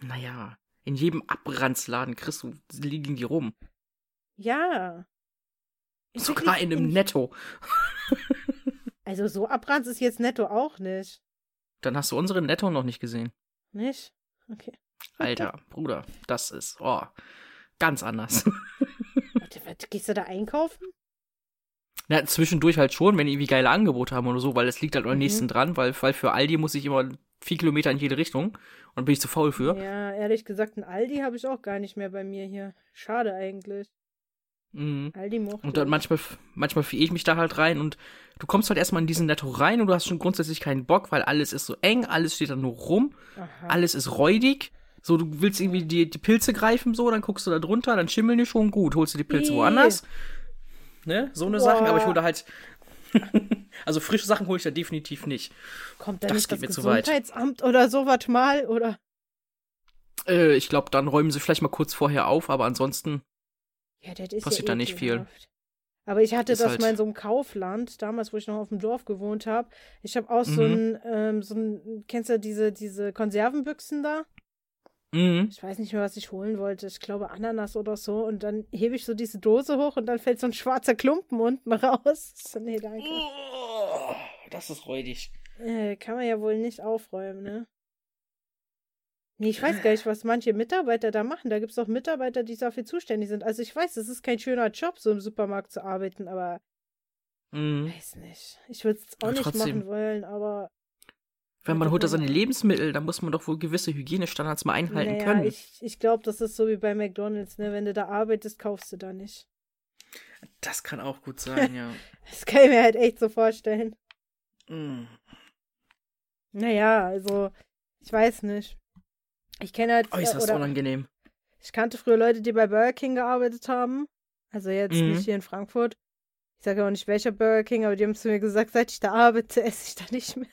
Naja, in jedem Abranzladen kriegst du, liegen die rum. Ja. Ist Sogar in einem Netto. Also so Abranz ist jetzt netto auch nicht. Dann hast du unseren Netto noch nicht gesehen. Nicht? Okay. Alter, Bruder, das ist, oh, ganz anders. Warte, warte, gehst du da einkaufen? Na, zwischendurch halt schon, wenn die irgendwie geile Angebote haben oder so, weil es liegt halt am Mhm. nächsten dran, weil, weil für Aldi muss ich immer vier Kilometer in jede Richtung und bin ich zu faul für. Ja, ehrlich gesagt, ein Aldi habe ich auch gar nicht mehr bei mir hier. Schade eigentlich. Mhm. Aldi mochte Und dann manchmal, manchmal fiel ich mich da halt rein und du kommst halt erstmal in diesen Netto rein und du hast schon grundsätzlich keinen Bock, weil alles ist so eng, alles steht da nur rum, Aha. alles ist räudig. So, du willst irgendwie die, die Pilze greifen, so, dann guckst du da drunter, dann schimmeln die schon gut, holst du die Pilze Ih. woanders. Ne, so eine Boah. Sachen, aber ich hole da halt. also frische Sachen hole ich da definitiv nicht. Kommt da das nicht geht das mir zu weit. Gesundheitsamt oder sowas mal? Oder? Äh, ich glaube, dann räumen sie vielleicht mal kurz vorher auf, aber ansonsten. Ja, Passiert ja da nicht viel. Aber ich hatte Ist das halt- mal in so einem Kaufland, damals, wo ich noch auf dem Dorf gewohnt habe. Ich habe auch so Mhm. ein, ähm, so ein, kennst du diese, diese Konservenbüchsen da? Mhm. Ich weiß nicht mehr, was ich holen wollte. Ich glaube Ananas oder so. Und dann hebe ich so diese Dose hoch und dann fällt so ein schwarzer Klumpen unten raus. Nee, danke. Oh, das ist räudig. Äh, kann man ja wohl nicht aufräumen, ne? Nee, ich weiß gar nicht, was manche Mitarbeiter da machen. Da gibt es auch Mitarbeiter, die dafür zuständig sind. Also ich weiß, es ist kein schöner Job, so im Supermarkt zu arbeiten, aber Mhm. weiß nicht. Ich würde es auch Aber nicht trotzdem. machen wollen, aber Wenn man holt da seine Lebensmittel, dann muss man doch wohl gewisse Hygienestandards mal einhalten naja, können. ich, ich glaube, das ist so wie bei McDonalds, ne? Wenn du da arbeitest, kaufst du da nicht. Das kann auch gut sein, ja. Das kann ich mir halt echt so vorstellen. Mm. Naja, also, ich weiß nicht. Ich kenne halt. Äußerst oder unangenehm. ich kannte früher Leute, die bei Burger King gearbeitet haben. Also jetzt Mhm. nicht hier in Frankfurt. Ich sage auch nicht welcher Burger King, aber die haben zu mir gesagt, seit ich da arbeite, esse ich da nicht mehr.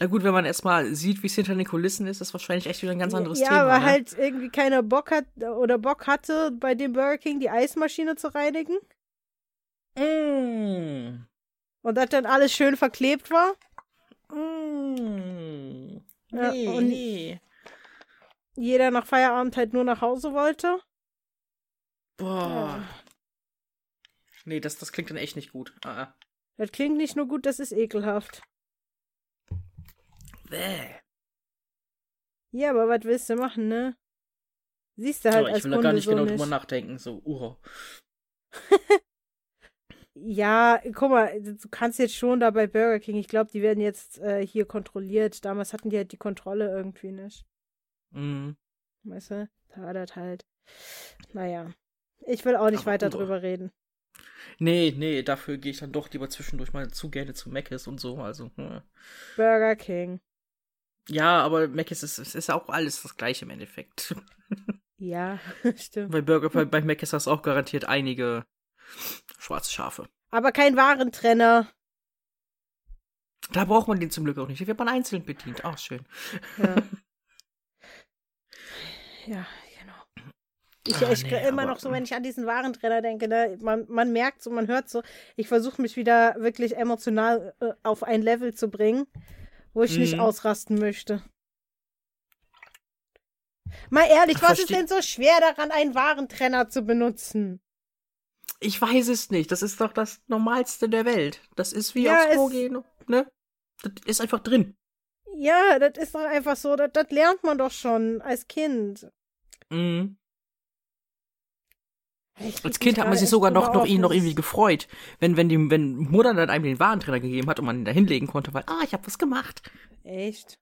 Na gut, wenn man erstmal sieht, wie es hinter den Kulissen ist, ist wahrscheinlich echt wieder ein ganz anderes ja, Thema. aber ne? halt irgendwie keiner Bock hat oder Bock hatte, bei dem Burger King die Eismaschine zu reinigen. Mm. Und dass dann alles schön verklebt war. Mm. Ja, Nee, und- nee. Jeder nach Feierabend halt nur nach Hause wollte. Boah. Ja. Nee, das, das klingt dann echt nicht gut. Ah, ah. Das klingt nicht nur gut, das ist ekelhaft. Bäh. Ja, aber was willst du machen, ne? Siehst du halt ich als will da Kunde gar nicht so genau nicht. drüber nachdenken. So, uh. Ja, guck mal, du kannst jetzt schon da bei Burger King, ich glaube, die werden jetzt äh, hier kontrolliert. Damals hatten die halt die Kontrolle irgendwie nicht. Mm. Weißt du? Da war das halt. Naja. Ich will auch nicht Aber weiter drüber reden. Nee, nee, dafür gehe ich dann doch lieber zwischendurch mal zu gerne zu Mc's und so. Also, hm. Burger King. Ja, aber Mc's ist, es ist auch alles das gleiche im Endeffekt. Ja, stimmt. bei Burger, bei, bei Mc's hast du auch garantiert einige schwarze Schafe. Aber kein Warentrenner. Da braucht man den zum Glück auch nicht. Da wird man einzeln bedient. Auch schön. Ja. ja, genau. Ich, Ah, ich nee, immer noch so, wenn ich an diesen Warentrenner denke, ne, man, man merkt so, man hört so, ich versuche mich wieder wirklich emotional äh, auf ein Level zu bringen, wo ich nicht Mhm. ausrasten möchte. Mal ehrlich, was ist Versteh- denn so schwer daran, einen Warentrenner zu benutzen? Ich weiß es nicht. Das ist doch das Normalste der Welt. Das ist wie Ja, aufs Klo gehen, ne? Das ist einfach drin. Ja, das ist doch einfach so, das, das lernt man doch schon als Kind. Mhm. Ich Als Kind hat man sich sogar noch, noch, ihn noch irgendwie gefreut, wenn, wenn, die, wenn Mutter dann einem den Warentrenner gegeben hat und man ihn da hinlegen konnte, weil, ah, ich hab was gemacht. Echt?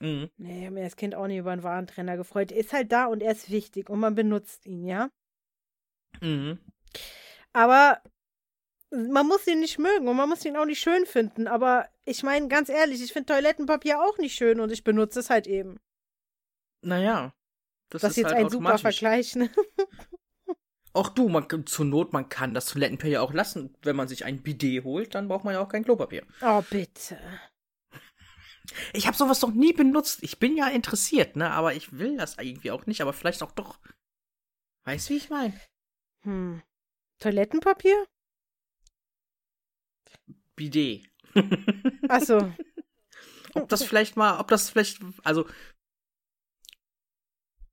Mhm. Nee, ich habe mir als Kind auch nie über einen Warentrenner gefreut. Er ist halt da und er ist wichtig und man benutzt ihn, ja? Mhm. Aber man muss ihn nicht mögen und man muss ihn auch nicht schön finden. Aber ich meine, ganz ehrlich, ich finde Toilettenpapier auch nicht schön und ich benutze es halt eben. Naja. Das, Das, ist jetzt halt ein super. Vergleich, ne? Auch du, man, kann- zur Not, man kann das Toilettenpapier ja auch lassen. Wenn man sich ein Bidet holt, dann braucht man ja auch kein Klopapier. Oh, bitte. Ich habe sowas noch nie benutzt. Ich bin ja interessiert, ne? Aber ich will das irgendwie auch nicht, aber vielleicht auch doch. Weißt du, wie ich meine? Hm. Toilettenpapier? Bidet. Achso. ob das vielleicht mal, ob das vielleicht, also.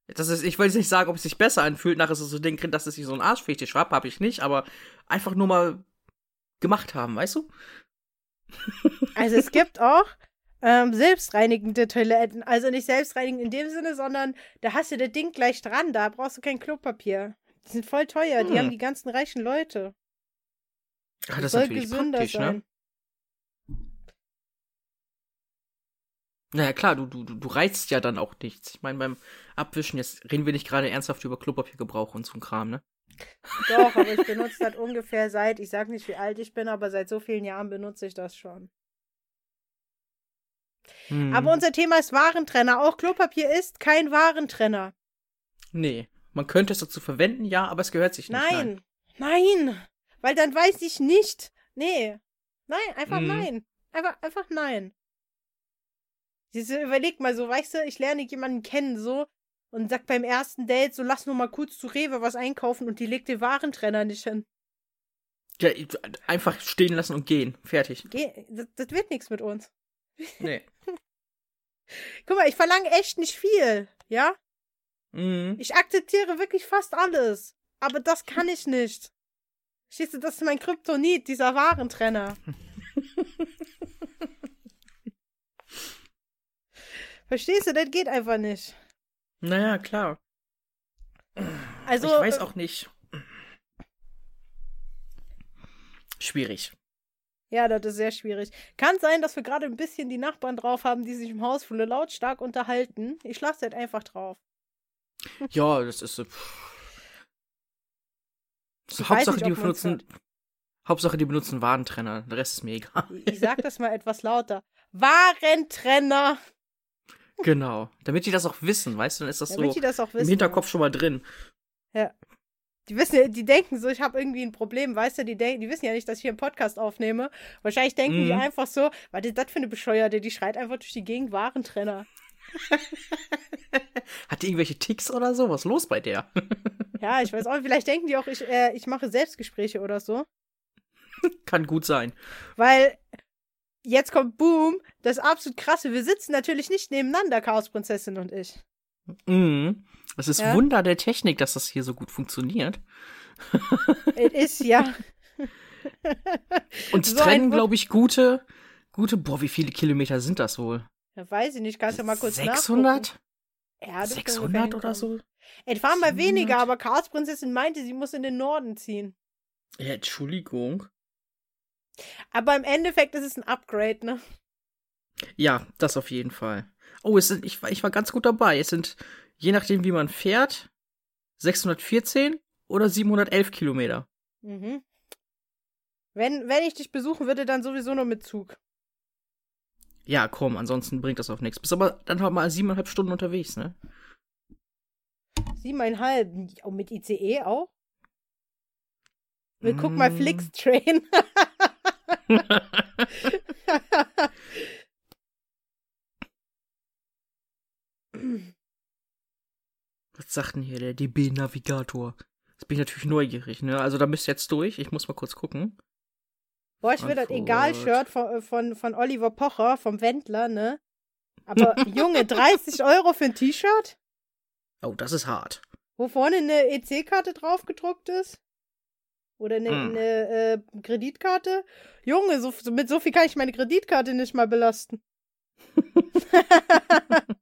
Das ist, ich will jetzt nicht sagen, ob es sich besser anfühlt, nachher so Ding, dass es sich so ein Arschfetisch habe, habe ich nicht, aber einfach nur mal gemacht haben, weißt du? Also es gibt auch ähm, selbstreinigende Toiletten. Also nicht selbstreinigend in dem Sinne, sondern da hast du das Ding gleich dran. Da brauchst du kein Klopapier. Die sind voll teuer. Die Hm. haben die ganzen reichen Leute. Ja, das ist natürlich gesünder praktisch, ne? Naja, klar, du, du, du reizt ja dann auch nichts. Ich meine, beim Abwischen, jetzt reden wir nicht gerade ernsthaft über Klopapiergebrauch und so ein Kram, ne? Doch, aber ich benutze das ungefähr seit, ich sag nicht, wie alt ich bin, aber seit so vielen Jahren benutze ich das schon. Hm. Aber unser Thema ist Warentrenner. Auch Klopapier ist kein Warentrenner. Nee. Man könnte es dazu verwenden, ja, aber es gehört sich nicht. Nein. Nein. Weil dann weiß ich nicht. Nee. Nein, einfach Mhm. nein. Einfach, einfach nein. Diese, überleg mal so, weißt du, ich lerne jemanden kennen so und sag beim ersten Date so, lass nur mal kurz zu Rewe was einkaufen und die legt den Warentrenner nicht hin. Ja, einfach stehen lassen und gehen. Fertig. Geh, das, das wird nichts mit uns. Nee. Guck mal, ich verlange echt nicht viel, ja? Mhm. Ich akzeptiere wirklich fast alles. Aber das kann ich nicht. Verstehst du, das ist mein Kryptonit, dieser Warentrenner. Verstehst du, das geht einfach nicht. Naja, klar. Also, ich weiß äh, auch nicht. Schwierig. Ja, das ist sehr schwierig. Kann sein, dass wir gerade ein bisschen die Nachbarn drauf haben, die sich im Hausflur lautstark unterhalten. Ich lasse halt einfach drauf. Ja, das ist. äh, weiß Hauptsache, nicht, die benutzen. Hauptsache, die benutzen Warentrenner. Der Rest ist mir egal. Ich sag das mal etwas lauter. Warentrenner. genau. Damit die das auch wissen, weißt du, dann ist das Damit so die das im. Hinterkopf schon mal drin. Die wissen, ja- die denken so, ich habe irgendwie ein Problem, weißt du, die, denken, die wissen ja nicht, dass ich hier einen Podcast aufnehme. Wahrscheinlich denken die Mhm. einfach so, was ist das für eine Bescheuerte, die schreit einfach durch die Gegend Warentrenner. Hat die irgendwelche Ticks oder so? Was ist los bei der? Ja, ich weiß auch, vielleicht denken die auch, ich, äh, ich mache Selbstgespräche oder so. Kann gut sein. Weil jetzt kommt Boom, das absolut krasse. Wir sitzen natürlich nicht nebeneinander, Chaosprinzessin und ich. Mhm. Es ist Ja. Wunder der Technik, dass das hier so gut funktioniert. Es ist ja. Und So trennen, glaube ich, gute, gute, boah, wie viele Kilometer sind das wohl? Ja, weiß ich nicht, kannst du mal kurz nachgucken. 600? Ja, das können wir 600 oder so? Es waren mal 700? weniger, aber Chaosprinzessin meinte, sie muss in den Norden ziehen. Ja, Entschuldigung. Aber im Endeffekt ist es ein Upgrade, ne? Ja, das auf jeden Fall. Oh, es sind, ich, war- ich war ganz gut dabei. Es sind, je nachdem, wie man fährt, 614 oder 711 Kilometer. Mhm. Wenn, wenn ich dich besuchen würde, dann sowieso nur mit Zug. Ja, komm, ansonsten bringt das auch nichts. Bist aber dann halt mal siebeneinhalb Stunden unterwegs, ne? Siebeneinhalb. Oh, mit ICE auch? Wir gucken mal Mm. Flixtrain. Was sagt denn hier der DB-Navigator? Jetzt bin ich natürlich neugierig, ne? Also da bist du jetzt durch. Ich muss mal kurz gucken. Boah, ich will das. Egal-Shirt von, von, von Oliver Pocher, vom Wendler, ne? Aber Junge, 30 Euro für ein T-Shirt? Oh, das ist hart. Wo vorne eine EC-Karte drauf gedruckt ist? Oder eine, Mm. eine äh, Kreditkarte? Junge, so, mit so viel kann ich meine Kreditkarte nicht mal belasten.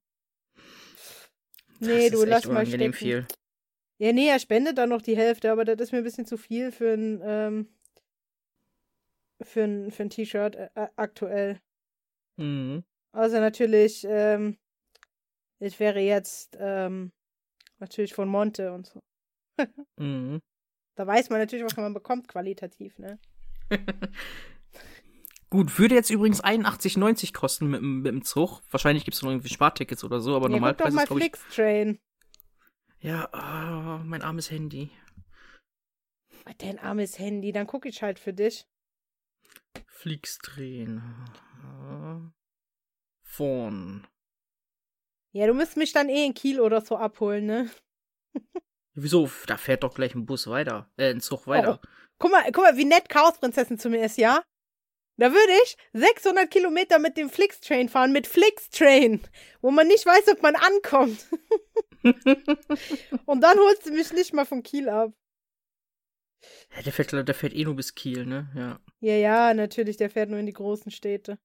nee, du lass mal stecken. viel. Ja, nee, er spendet dann noch die Hälfte, aber das ist mir ein bisschen zu viel für ein, ähm, für ein, für ein T-Shirt äh, äh, aktuell. Mhm. Also natürlich, ähm, es wäre jetzt ähm, natürlich von Monte und so. Mhm. Da weiß man natürlich, was man bekommt, qualitativ, ne? Gut, würde jetzt übrigens 81,90 kosten mit, dem- mit dem Zug. Wahrscheinlich gibt es noch irgendwie Spartickets oder so, aber ja, guck doch Normalpreis mal ist, glaube ich. Flixtrain. Ja, ah, mein armes Handy. Oh, Dein armes Handy, dann gucke ich halt für dich. Flixtrain. Von. Ja, du müsst mich dann eh in Kiel oder so abholen, ne? Wieso? Da fährt doch gleich ein Bus weiter. Äh, ein Zug weiter. Guck mal, guck mal, wie nett Chaosprinzessin zu mir ist, ja? Da würde ich 600 Kilometer mit dem Flixtrain fahren, mit Flixtrain, wo man nicht weiß, ob man ankommt. Und dann holst du mich nicht mal von Kiel ab. Ja, der, fährt, der fährt eh nur bis Kiel, ne? Ja. Ja, ja, natürlich, der fährt nur in die großen Städte.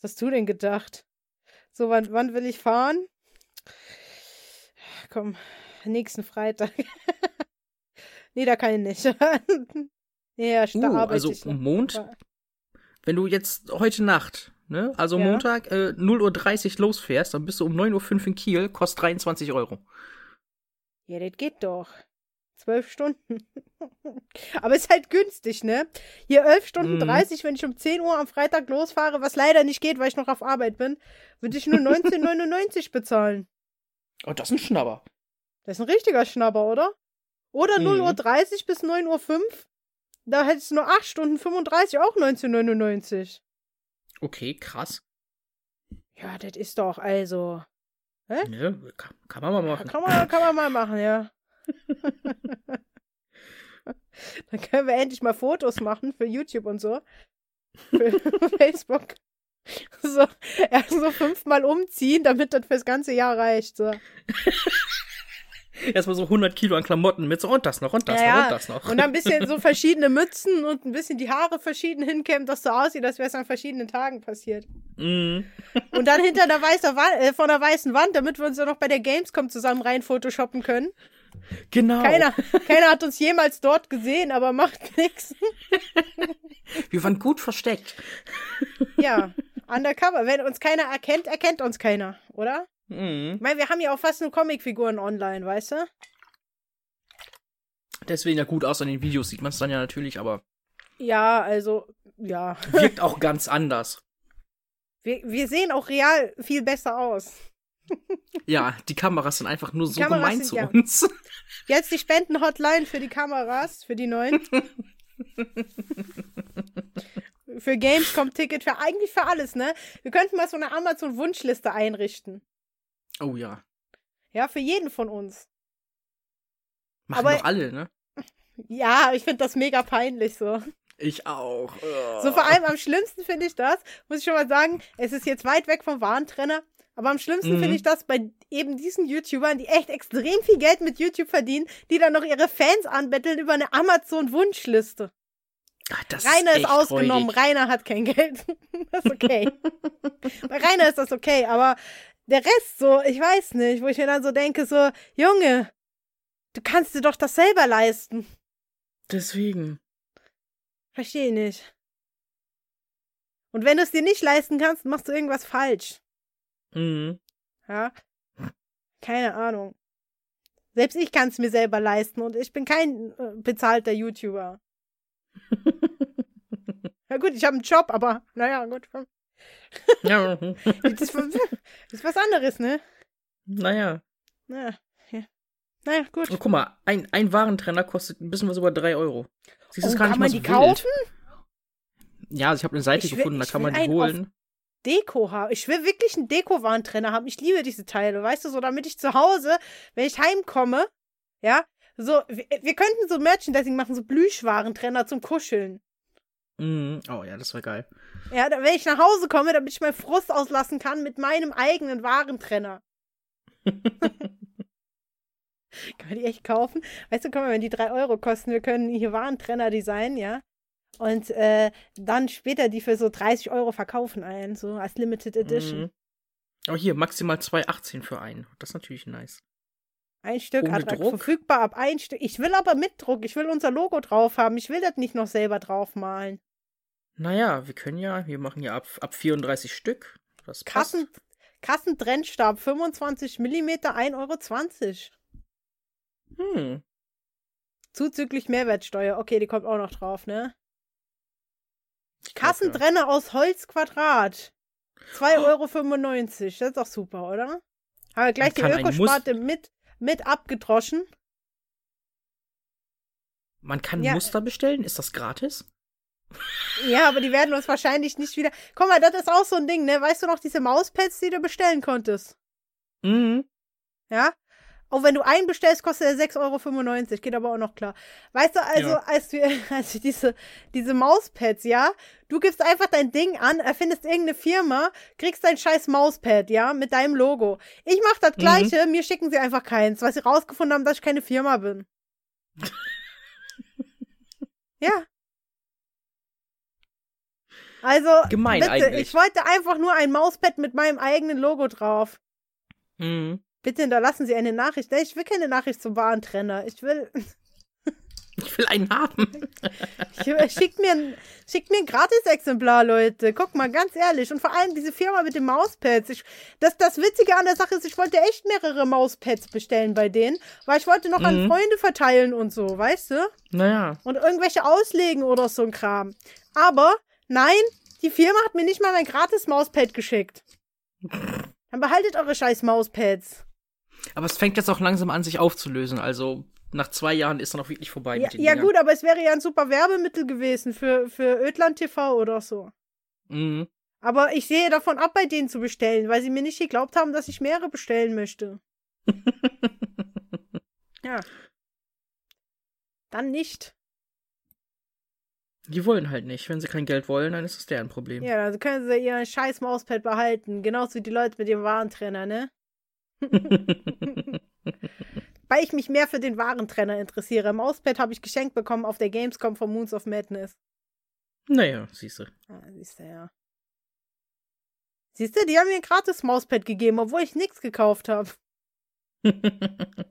Was hast du denn gedacht? So, wann, wann will ich fahren? Komm, nächsten Freitag. nee, da kann ich nicht. ja, da Uh, arbeite also ich. noch. Mond, wenn du jetzt heute Nacht, ne? Also Ja. Montag äh, 0.30 Uhr losfährst, dann bist du um 9.05 Uhr in Kiel, kostet 23 Euro. Ja, das geht doch. Zwölf Stunden. Aber ist halt günstig, ne? Hier 11 Stunden Mhm. 30, wenn ich um 10 Uhr am Freitag losfahre, was leider nicht geht, weil ich noch auf Arbeit bin, würde ich nur 19,99 bezahlen. Oh, das ist ein Schnapper. Das ist ein richtiger Schnapper, oder? Oder Mhm. 0 Uhr 30 bis 9 Uhr 5. Da hättest du nur 8 Stunden 35, auch 1999. Okay, krass. Ja, das ist doch also. Hä? Ne? Kann, kann man mal machen. Kann man, kann man mal machen, ja. Dann können wir endlich mal Fotos machen für YouTube und so. Für Facebook. So, erst so fünfmal umziehen, damit das fürs ganze Jahr reicht. So. Erstmal so 100 Kilo an Klamotten mit so und das noch und das Ja, noch und das noch. Und dann ein bisschen so verschiedene Mützen und ein bisschen die Haare verschieden hinkämmen, dass so aussieht, als wäre es an verschiedenen Tagen passiert. Mhm. Und dann hinter der weißen Wand, äh, von der weißen Wand, damit wir uns ja noch bei der Gamescom zusammen rein photoshoppen können. Genau. Keiner, keiner hat uns jemals dort gesehen, aber macht nichts. Wir waren gut versteckt. Ja, undercover. Wenn uns keiner erkennt, erkennt uns keiner, oder? Mhm. Ich meine, wir haben ja auch fast nur Comicfiguren online, weißt du? Deswegen ja gut aus an den Videos sieht man es dann ja natürlich, aber Ja, also, ja. wirkt auch ganz anders. Wir, wir sehen auch real viel besser aus. Ja, die Kameras sind einfach nur so Kameras gemein sind zu ja- uns. Jetzt die Spenden-Hotline für die Kameras, für die neuen. für Gamescom-Ticket, für eigentlich für alles, ne? Wir könnten mal so eine Amazon-Wunschliste einrichten. Oh ja. Ja, für jeden von uns. Machen Aber- doch alle, ne? Ja, ich finde das mega peinlich so. Ich auch. So vor allem am schlimmsten finde ich das, muss ich schon mal sagen, es ist jetzt weit weg vom Warentrenner, aber am schlimmsten Mhm. finde ich das bei eben diesen YouTubern, die echt extrem viel Geld mit YouTube verdienen, die dann noch ihre Fans anbetteln über eine Amazon-Wunschliste. Ah, Rainer ist, echt ausgenommen. Rainer hat kein Geld. das ist okay. bei Rainer ist das okay, aber der Rest so, ich weiß nicht, wo ich mir dann so denke, so, Junge, du kannst dir doch das selber leisten. Deswegen. Verstehe ich nicht. Und wenn du es dir nicht leisten kannst, machst du irgendwas falsch. Mhm. Ja? Keine Ahnung. Selbst ich kann es mir selber leisten und ich bin kein äh, bezahlter YouTuber. Ja gut, ich habe einen Job, aber naja, gut. Ja. Das ist, das ist was anderes, ne? Naja. Naja, ja. naja gut. Und guck mal, ein, ein Warentrenner kostet ein bisschen was über 3 Euro. Siehst du, Oh, kann nicht man die wild. kaufen? Ja, also ich habe eine Seite will- gefunden, da kann man die holen. Deko haben. Ich will wirklich einen Deko-Warentrenner haben. Ich liebe diese Teile, weißt du, so damit ich zu Hause, wenn ich heimkomme, ja, so, wir, wir könnten so Merchandising machen, so Plüschwarentrenner zum Kuscheln. Mhm. Oh ja, das wäre geil. Ja, da- wenn ich nach Hause komme, damit ich meinen Frust auslassen kann mit meinem eigenen Warentrenner. Kann man die echt kaufen? Weißt du, guck mal, wenn die 3 Euro kosten, wir können hier Warentrenner designen, ja? Und äh, dann später die für so 30 Euro verkaufen ein, so als Limited Edition. Mhm. Aber hier, maximal 2,18 für einen. Das ist natürlich nice. Ein Stück Ohne Attrakt, Druck? verfügbar ab ein Stück. Ich will aber mit Druck. Ich will unser Logo drauf haben. Ich will das nicht noch selber draufmalen. Naja, wir können ja, wir machen ja ab, ab 34 Stück. Das passt. Kassen, Kassentrennstab, 25 mm, 1,20 Euro. Hm. Zuzüglich Mehrwertsteuer. Okay, die kommt auch noch drauf, ne? Ja. Kassentrenner aus Holz Quadrat. 2,95 Euro. Das ist doch super, oder? Haben wir gleich die Ökosparte mit, mit abgedroschen. Man kann Ja. Muster bestellen, ist das gratis? Ja, aber die werden uns wahrscheinlich nicht wieder. Guck mal, das ist auch so ein Ding, ne? Weißt du noch diese Mauspads, die du bestellen konntest? Mhm. Ja? Auch wenn du einen bestellst, kostet er 6,95 Euro. Geht aber auch noch klar. Weißt du, also, Ja. als wir, als wir diese, diese Mauspads, ja, du gibst einfach dein Ding an, erfindest irgendeine Firma, kriegst dein scheiß Mauspad, ja, mit deinem Logo. Ich mach das Mhm. Gleiche, mir schicken sie einfach keins, weil sie rausgefunden haben, dass ich keine Firma bin. ja. Also, Gemein bitte, eigentlich. ich wollte einfach nur ein Mauspad mit meinem eigenen Logo drauf. Mhm. Bitte hinterlassen Sie eine Nachricht. Ich will keine Nachricht zum Warentrenner. Ich will. Ich will einen haben. Will- schickt, mir ein, schickt mir ein Gratis-Exemplar, Leute. Guck mal, ganz ehrlich. Und vor allem diese Firma mit den Mauspads. Ich, das, das Witzige an der Sache ist, ich wollte echt mehrere Mauspads bestellen bei denen, weil ich wollte noch an Mhm. Freunde verteilen und so, weißt du? Naja. Und irgendwelche auslegen oder so ein Kram. Aber nein, die Firma hat mir nicht mal mein Gratis-Mauspad geschickt. Dann behaltet eure scheiß Mauspads. Aber es fängt jetzt auch langsam an, sich aufzulösen. Also nach zwei Jahren ist dann auch wirklich vorbei Ja, mit den ja gut, aber es wäre ja ein super Werbemittel gewesen für, für Ödland TV oder so. Mhm. Aber ich sehe davon ab, bei denen zu bestellen, weil sie mir nicht geglaubt haben, dass ich mehrere bestellen möchte. ja. Dann nicht. Die wollen halt nicht. Wenn sie kein Geld wollen, dann ist es deren Problem. Ja, also können sie ihr scheiß Mauspad behalten. Genauso wie die Leute mit dem Warentrenner, ne? Weil ich mich mehr für den Warentrenner interessiere. Mauspad habe ich geschenkt bekommen auf der Gamescom von Moons of Madness. naja, siehst du. Ah, siehst du, ja. Siehst du, die haben mir ein gratis Mauspad gegeben, obwohl ich nichts gekauft habe.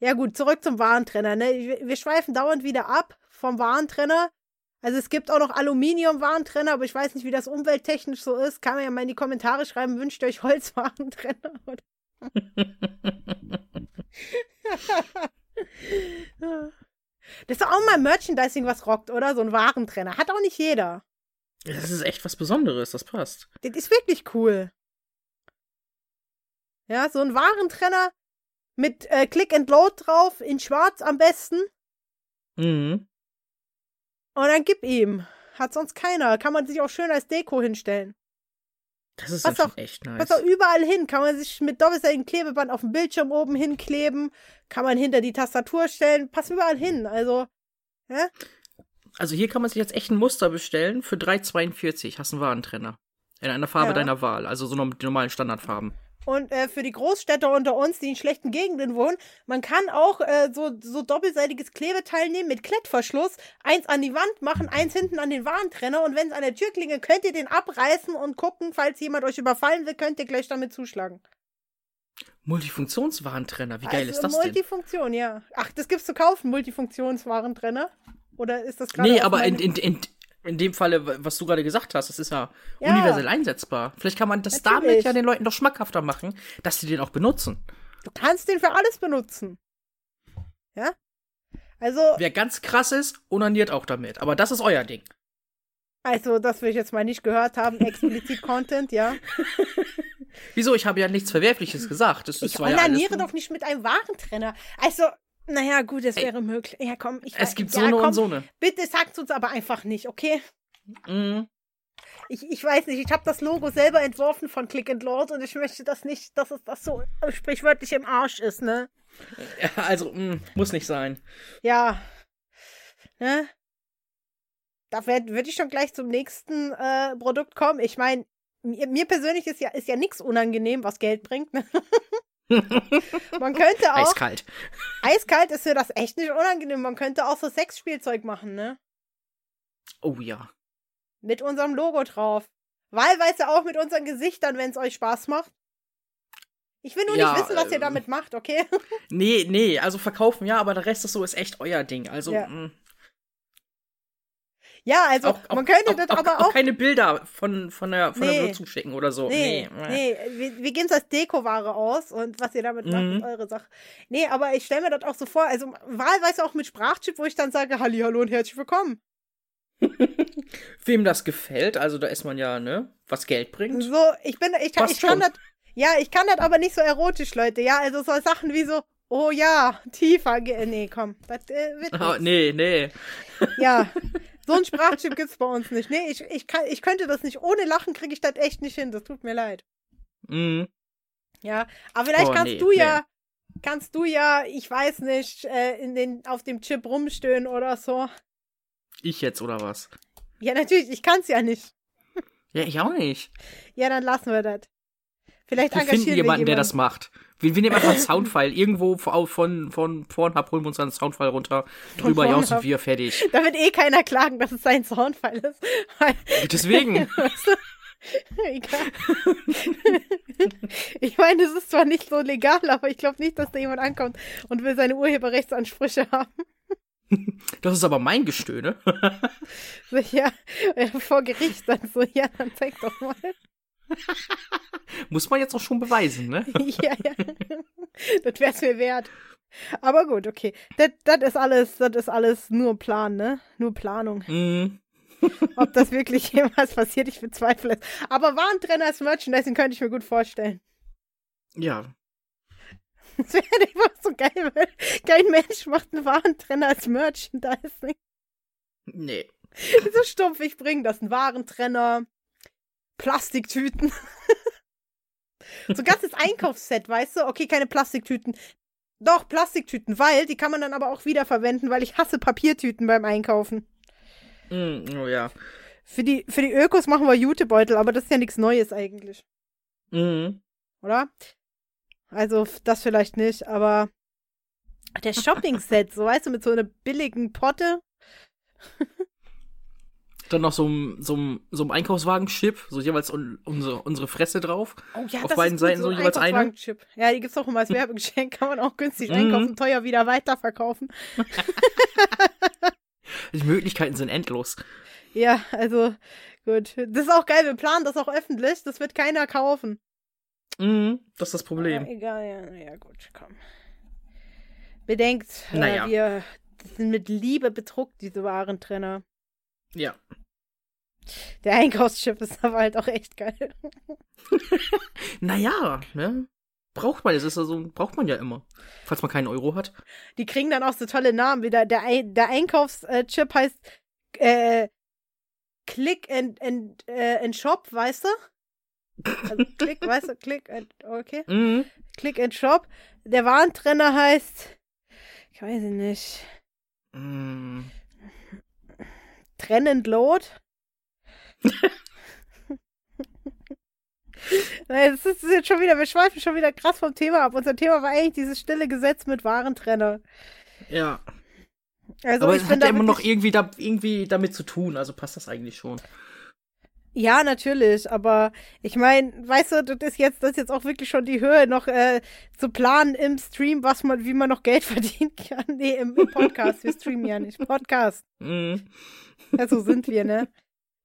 Ja gut, zurück zum Warentrenner. Ne? Wir schweifen dauernd wieder ab vom Warentrenner. Also es gibt auch noch Aluminium-Warentrenner, aber ich weiß nicht, wie das umwelttechnisch so ist. Kann man ja mal in die Kommentare schreiben, wünscht ihr euch Holzwarentrenner? Das ist doch auch mal Merchandising, was rockt, oder? So ein Warentrenner. Hat auch nicht jeder. Das ist echt was Besonderes, das passt. Das ist wirklich cool. Ja, so ein Warentrenner mit äh, Click and Load drauf, in schwarz am besten. Mhm. Und dann gib ihm. Hat sonst keiner. Kann man sich auch schön als Deko hinstellen. Das ist schon auch- echt nice. Passt auch überall hin. Kann man sich mit doppelseitigem Klebeband auf dem Bildschirm oben hinkleben. Kann man hinter die Tastatur stellen. Passt überall hin. Also, Also hier kann man sich jetzt echt ein Muster bestellen für 3,42. Hast einen Warentrenner. In einer Farbe Ja. deiner Wahl. Also so die normalen Standardfarben. Und äh, für die Großstädter unter uns, die in schlechten Gegenden wohnen, man kann auch äh, so, so doppelseitiges Klebeteil nehmen mit Klettverschluss, eins an die Wand machen, eins hinten an den Warentrenner und wenn es an der Tür klingelt, könnt ihr den abreißen und gucken, falls jemand euch überfallen will, könnt ihr gleich damit zuschlagen. Multifunktionswarentrenner. Wie geil also, ist das denn? Multifunktion, ja. Ach, das gibt's zu kaufen, Multifunktionswarentrenner? Oder ist das gerade Nee, aber in, in, in, in dem Falle, was du gerade gesagt hast, das ist ja, Ja. universell einsetzbar. Vielleicht kann man das damit Natürlich. ja den Leuten doch schmackhafter machen, dass sie den auch benutzen. Du kannst den für alles benutzen. Ja? Also, Wer ganz krass ist, onaniert auch damit. Aber das ist euer Ding. also, das will ich jetzt mal nicht gehört haben, explizit Content, ja. Wieso? Ich habe ja nichts Verwerfliches gesagt. Das, das Ich war ja doch nicht mit einem Warentrenner. Also, naja, gut, es wäre möglich. Ja, komm, ich Es gibt so ja, eine komm, und so eine. Bitte sagt uns aber einfach nicht, okay? Mhm. Ich, ich weiß nicht, ich habe das Logo selber entworfen von Click and Lord und ich möchte das nicht, dass es das so sprichwörtlich im Arsch ist, ne? Ja, also, mh, muss nicht sein. Ja. Ne? Da würde ich schon gleich zum nächsten äh, Produkt kommen. Ich meine, mir, mir persönlich ist ja, ist ja nichts unangenehm, was Geld bringt. Ne? Man könnte auch. Eiskalt. Eiskalt ist mir das echt nicht unangenehm. Man könnte auch so Sexspielzeug machen, ne? Oh ja. Mit unserem Logo drauf. Wahlweise auch mit unseren Gesichtern, wenn es euch Spaß macht. Ich will nur Ja, nicht wissen, was ihr ähm, damit macht, okay? Nee, nee, also verkaufen ja, aber der Rest ist so, ist echt euer Ding. Also, Ja. Ja, also auch, man könnte auch, das auch, aber auch, auch. keine Bilder von, von der, von Nee. der schicken oder so. Nee, Nee. nee, wir, wir geben es als Dekoware aus und was ihr damit macht, Mhm. ist eure Sache. Nee, aber ich stelle mir das auch so vor, also wahlweise auch mit Sprachchip, wo ich dann sage, Halli, hallo und herzlich willkommen. Wem das gefällt, also da ist man ja, ne, was Geld bringt. So, ich bin, ich, kann- Passt ich kann das, ja, ich kann das aber nicht so erotisch, Leute, ja, also so Sachen wie so, oh ja, tiefer, nee, komm, das äh, wird nix. nee, nee. Ja, so ein Sprachchip gibt's bei uns nicht. Nee, ich, ich, kann, ich könnte das nicht, ohne Lachen kriege ich das echt nicht hin, das tut mir leid. Mhm. Ja, aber vielleicht Oh, kannst nee, du ja, kannst du ja, ich weiß nicht, äh, in den, auf dem Chip rumstöhnen oder so. Ich jetzt oder was? Ja, natürlich, ich kann's ja nicht. Ja, ich auch nicht. Ja, dann lassen wir das. Vielleicht Wir engagieren finden wir jemanden, der jemanden. das macht. Wir, wir nehmen einfach einen Soundfile irgendwo von, von, von Pornhub, holen wir uns einen Soundfile runter, drüber. Jaus und wir, fertig. Da wird eh keiner klagen, dass es sein Soundfall ist. Deswegen. egal. ich meine, es ist zwar nicht so legal, aber ich glaube nicht, dass da jemand ankommt und will seine Urheberrechtsansprüche haben. Das ist aber mein Gestöhne. So, ja, vor Gericht dann so, ja, dann zeig doch mal. Muss man jetzt auch schon beweisen, ne? ja, ja. Das wär's mir wert. Aber gut, okay. Das, das ist alles, das ist alles nur Plan, ne? Nur Planung. Mhm. Ob das wirklich jemals passiert, ich bezweifle es. Aber Warentrenner als Merchandising könnte ich mir gut vorstellen. Ja. Das wäre einfach so geil, weil kein Mensch macht einen Warentrenner als Merchandising. Nee. So stumpf, ich bringe das. Ein Warentrenner, Plastiktüten. so ein ganzes Einkaufsset, weißt du? Okay, keine Plastiktüten. Doch, Plastiktüten, weil die kann man dann aber auch wiederverwenden, weil ich hasse Papiertüten beim Einkaufen. Mhm, oh ja. Für die, für die Ökos machen wir Jutebeutel, aber das ist ja nichts Neues eigentlich, Mhm. oder? Also, das vielleicht nicht, aber der Shopping-Set, so weißt du, mit so einer billigen Potte. Dann noch so ein, so ein, so ein Einkaufswagen-Chip, so jeweils un, unsere, unsere Fresse drauf. Oh ja, Auf das beiden ist Seiten so ein jeweils eine? Ja, die gibt's auch immer als Werbegeschenk, kann man auch günstig Mhm. einkaufen, teuer wieder weiterverkaufen. Die Möglichkeiten sind endlos. Ja, also gut. Das ist auch geil, wir planen das auch öffentlich, das wird keiner kaufen. Mhm. Das ist das Problem. egal, ja, ja gut, komm. Bedenkt, Naja. äh, wir sind mit Liebe bedruckt, diese Warentrenner. Ja. Der Einkaufschip ist aber halt auch echt geil. Naja, ne? Braucht man, das ist also, braucht man ja immer. Falls man keinen Euro hat. Die kriegen dann auch so tolle Namen. Wie der, der, der Einkaufschip heißt äh, Click and, and, äh, and Shop, weißt du? Also Click, weißt du, Click and, okay. Mhm. Click and Shop. Der Warentrenner heißt, ich weiß nicht, Mm. Trennend. Nein, das ist jetzt schon wieder, wir schweifen schon wieder krass vom Thema ab. Unser Thema war eigentlich dieses stille Gesetz mit Warentrenner. Ja. Also Aber ich es hat ja immer noch irgendwie, da, irgendwie damit zu tun, also passt das eigentlich schon. Ja, natürlich, aber ich meine, weißt du, das ist jetzt, das ist jetzt auch wirklich schon die Höhe, noch äh, zu planen im Stream, was man, wie man noch Geld verdienen kann. Nee, im, im Podcast. Wir streamen ja nicht. Podcast. Mhm. Ja, so sind wir, ne?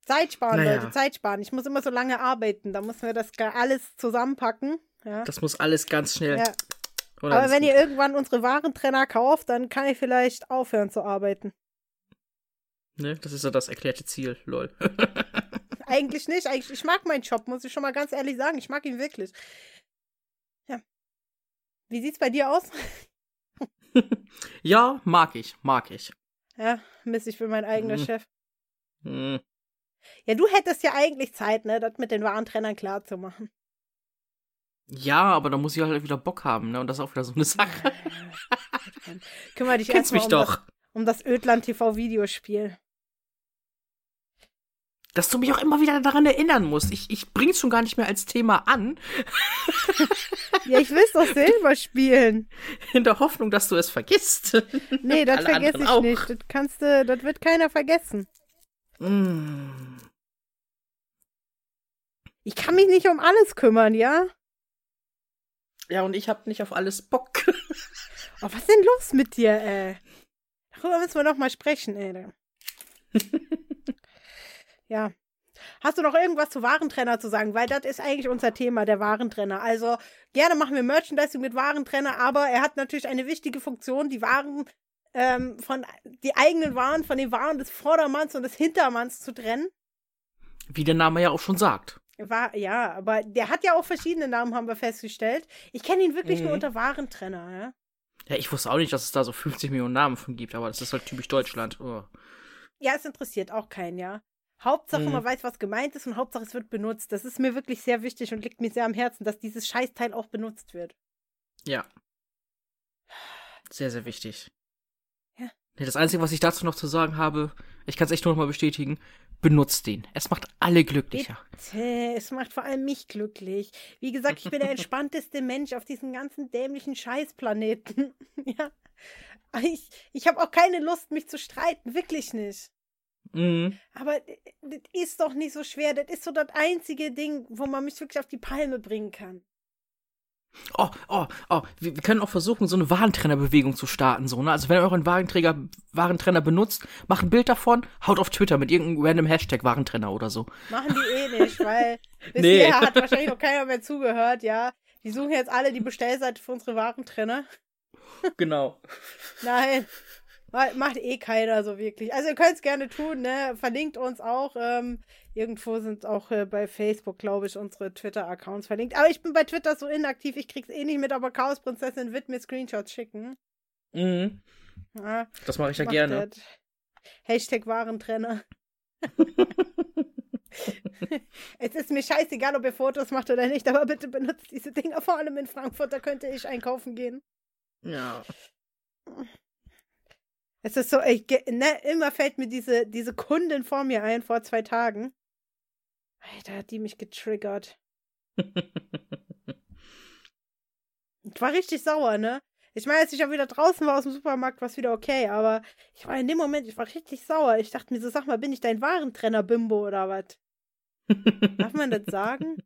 Zeit sparen, Naja. Leute, Zeit sparen. Ich muss immer so lange arbeiten. Da müssen wir das alles zusammenpacken. Ja. Das muss alles ganz schnell. ja. Aber wenn gut. ihr irgendwann unsere Warentrenner kauft, dann kann ich vielleicht aufhören zu arbeiten. Ne, das ist ja das erklärte Ziel, lol. Eigentlich nicht. Eigentlich, ich mag meinen Job, muss ich schon mal ganz ehrlich sagen. Ich mag ihn wirklich. Ja. Wie sieht's bei dir aus? ja, mag ich, mag ich. Ja, Mist, ich bin mein eigener Mhm. Chef. Hm. Ja, du hättest ja eigentlich Zeit, ne, das mit den Warentrennern klar zu machen. Ja, aber da muss ich halt wieder Bock haben, ne? Und das ist auch wieder so eine Sache. Kümmer dich erstmal mich um, doch. Das, um das Ödland TV Videospiel. Dass du mich auch immer wieder daran erinnern musst. Ich, ich bring's schon gar nicht mehr als Thema an, Ja, ich will es doch selber spielen. in der Hoffnung, dass du es vergisst. Nee, das vergesse ich auch. nicht. Das kannst du, das wird keiner vergessen. Mm. Ich kann mich nicht um alles kümmern, ja? Ja, und ich hab nicht auf alles Bock. Oh, was ist denn los mit dir, ey? Darüber müssen wir noch mal sprechen, ey. Ja. Hast du noch irgendwas zu Warentrenner zu sagen? Weil das ist eigentlich unser Thema, der Warentrenner. Also, gerne machen wir Merchandising mit Warentrenner, aber er hat natürlich eine wichtige Funktion, die Waren ähm, von, die eigenen Waren von den Waren des Vordermanns und des Hintermanns zu trennen. Wie der Name ja auch schon sagt. War, ja, aber der hat ja auch verschiedene Namen, haben wir festgestellt. Ich kenne ihn wirklich nur Mhm. unter Warentrenner, ja. Ja, ich wusste auch nicht, dass es da so 50 Millionen Namen von gibt, aber das ist halt typisch Deutschland. Oh. Ja, es interessiert auch keinen, ja. Hauptsache, Mhm. man weiß, was gemeint ist und Hauptsache, es wird benutzt. Das ist mir wirklich sehr wichtig und liegt mir sehr am Herzen, dass dieses Scheißteil auch benutzt wird. Ja. Sehr, sehr wichtig. Ja. Nee, das Einzige, was ich dazu noch zu sagen habe, ich kann es echt nur noch mal bestätigen, benutzt den. Es macht alle glücklicher. Bitte, es macht vor allem mich glücklich. Wie gesagt, ich bin der entspannteste Mensch auf diesem ganzen dämlichen Scheißplaneten. ja. Ich, ich habe auch keine Lust, mich zu streiten. Wirklich nicht. Mhm. Aber d- das ist doch nicht so schwer. Das ist so das einzige Ding, wo man mich wirklich auf die Palme bringen kann. Oh, oh, oh, wir, können auch versuchen, so eine Warentrennerbewegung zu starten, so, ne? Also wenn ihr euren Warenträger, Warentrenner benutzt, macht ein Bild davon, haut auf Twitter mit irgendeinem random Hashtag Warentrenner oder so. Machen die eh nicht, weil bisher Nee. hat wahrscheinlich noch keiner mehr zugehört, ja. Die suchen jetzt alle die Bestellseite für unsere Warentrenner. Genau. Nein, macht eh keiner so wirklich. Also ihr könnt es gerne tun, ne? Verlinkt uns auch. Ähm, irgendwo sind auch äh, bei Facebook, glaube ich, unsere Twitter-Accounts verlinkt. Aber ich bin bei Twitter so inaktiv, ich krieg's eh nicht mit, aber Chaosprinzessin wird mir Screenshots schicken. Mhm. Ja, Das mache ich ja gerne. das. Hashtag Warentrenner. es ist mir scheißegal, ob ihr Fotos macht oder nicht, aber bitte benutzt diese Dinger, vor allem in Frankfurt, da könnte ich einkaufen gehen. Ja. Es ist so, ich, ne, immer fällt mir diese, diese Kundin vor mir ein, vor zwei Tagen. Alter, hat die mich getriggert. Ich war richtig sauer, ne? Ich meine, als ich auch wieder draußen war aus dem Supermarkt, war es wieder okay, aber ich war in dem Moment, ich war richtig sauer. Ich dachte mir so, sag mal, bin ich dein Warentrenner-Bimbo oder was? Darf man das sagen?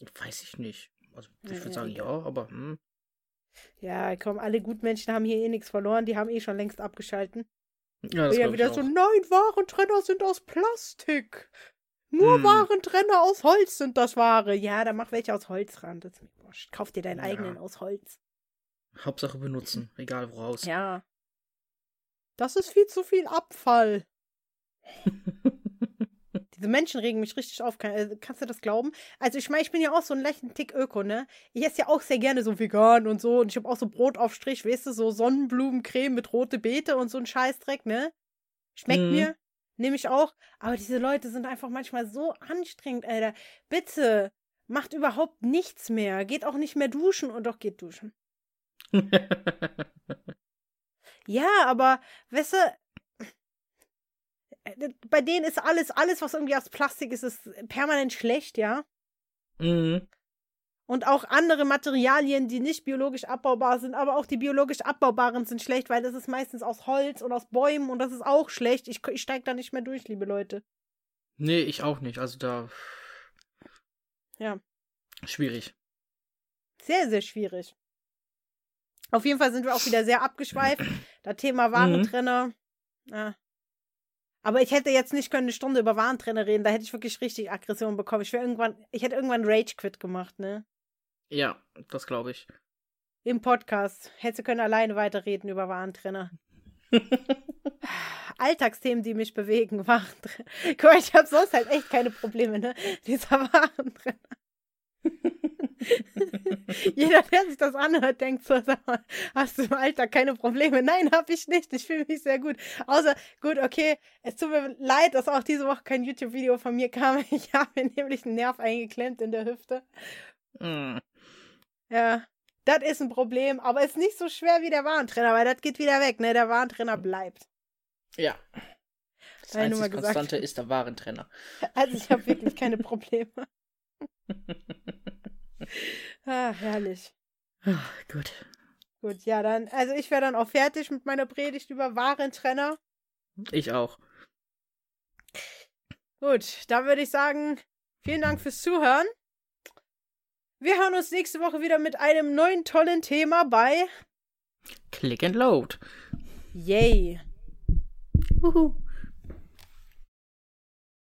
Weiß ich nicht. Also, ich würde ja, sagen, ja, aber hm. Ja, komm, alle Gutmenschen haben hier eh nichts verloren, die haben eh schon längst abgeschalten. Ja, das ja, glaub ich wieder so, nein, Warentrenner sind aus Plastik. Nur Hm. Warentrenner aus Holz sind das Ware. Ja, dann mach welche aus Holz ran. Das ist. Kauf dir deinen Ja. eigenen aus Holz. Hauptsache benutzen, egal woraus. Ja. Das ist viel zu viel Abfall. Diese Menschen regen mich richtig auf. Kann, äh, kannst du das glauben? Also ich meine, ich bin ja auch so ein lächeln Tick Öko, ne? Ich esse ja auch sehr gerne so vegan und so. Und ich habe auch so Brot auf Strich, weißt du, so Sonnenblumencreme mit rote Beete und so ein Scheißdreck, ne? Schmeckt Mhm. mir. Nehme ich auch. Aber diese Leute sind einfach manchmal so anstrengend, Alter. Bitte, macht überhaupt nichts mehr. Geht auch nicht mehr duschen und doch geht duschen. Ja, aber, weißt du, bei denen ist alles, alles, was irgendwie aus Plastik ist, ist permanent schlecht, ja. mhm. Und auch andere Materialien, die nicht biologisch abbaubar sind, aber auch die biologisch abbaubaren sind schlecht, weil das ist meistens aus Holz und aus Bäumen und das ist auch schlecht. Ich, ich steig da nicht mehr durch, liebe Leute. Nee, ich auch nicht. Also da. Ja. Schwierig. Sehr, sehr schwierig. Auf jeden Fall sind wir auch wieder sehr abgeschweift. Das Thema Warentrenner. Ja. Aber ich hätte jetzt nicht können eine Stunde über Warentrenner reden. Da hätte ich wirklich richtig Aggression bekommen. Ich wäre irgendwann, ich hätte irgendwann Rage Quit gemacht, ne? Ja, das glaube ich. Im Podcast. Hätte können alleine weiterreden über Warentrenner. Alltagsthemen, die mich bewegen. Warentrenner. Guck mal, ich habe sonst halt echt keine Probleme, ne? Dieser Warentrenner. Jeder, der sich das anhört, denkt so, sag mal, hast du im Alltag keine Probleme? Nein, habe ich nicht. Ich fühle mich sehr gut. Außer, gut, okay, es tut mir leid, dass auch diese Woche kein YouTube-Video von mir kam. Ich habe mir nämlich einen Nerv eingeklemmt in der Hüfte. Mhm. Ja, das ist ein Problem, aber ist nicht so schwer wie der Warentrenner, weil das geht wieder weg, ne? Der Warentrenner bleibt. Ja. Das Hab ich nur mal einzig gesagt. Konstante ist der Warentrenner. Also ich habe wirklich keine Probleme. Ah, herrlich. Ah, Gut. Gut, ja, dann, also ich wäre dann auch fertig mit meiner Predigt über Warentrenner. Ich auch. Gut, dann würde ich sagen, vielen Dank fürs Zuhören. Wir hören uns nächste Woche wieder mit einem neuen tollen Thema bei Click and load. Yay. Wuhu.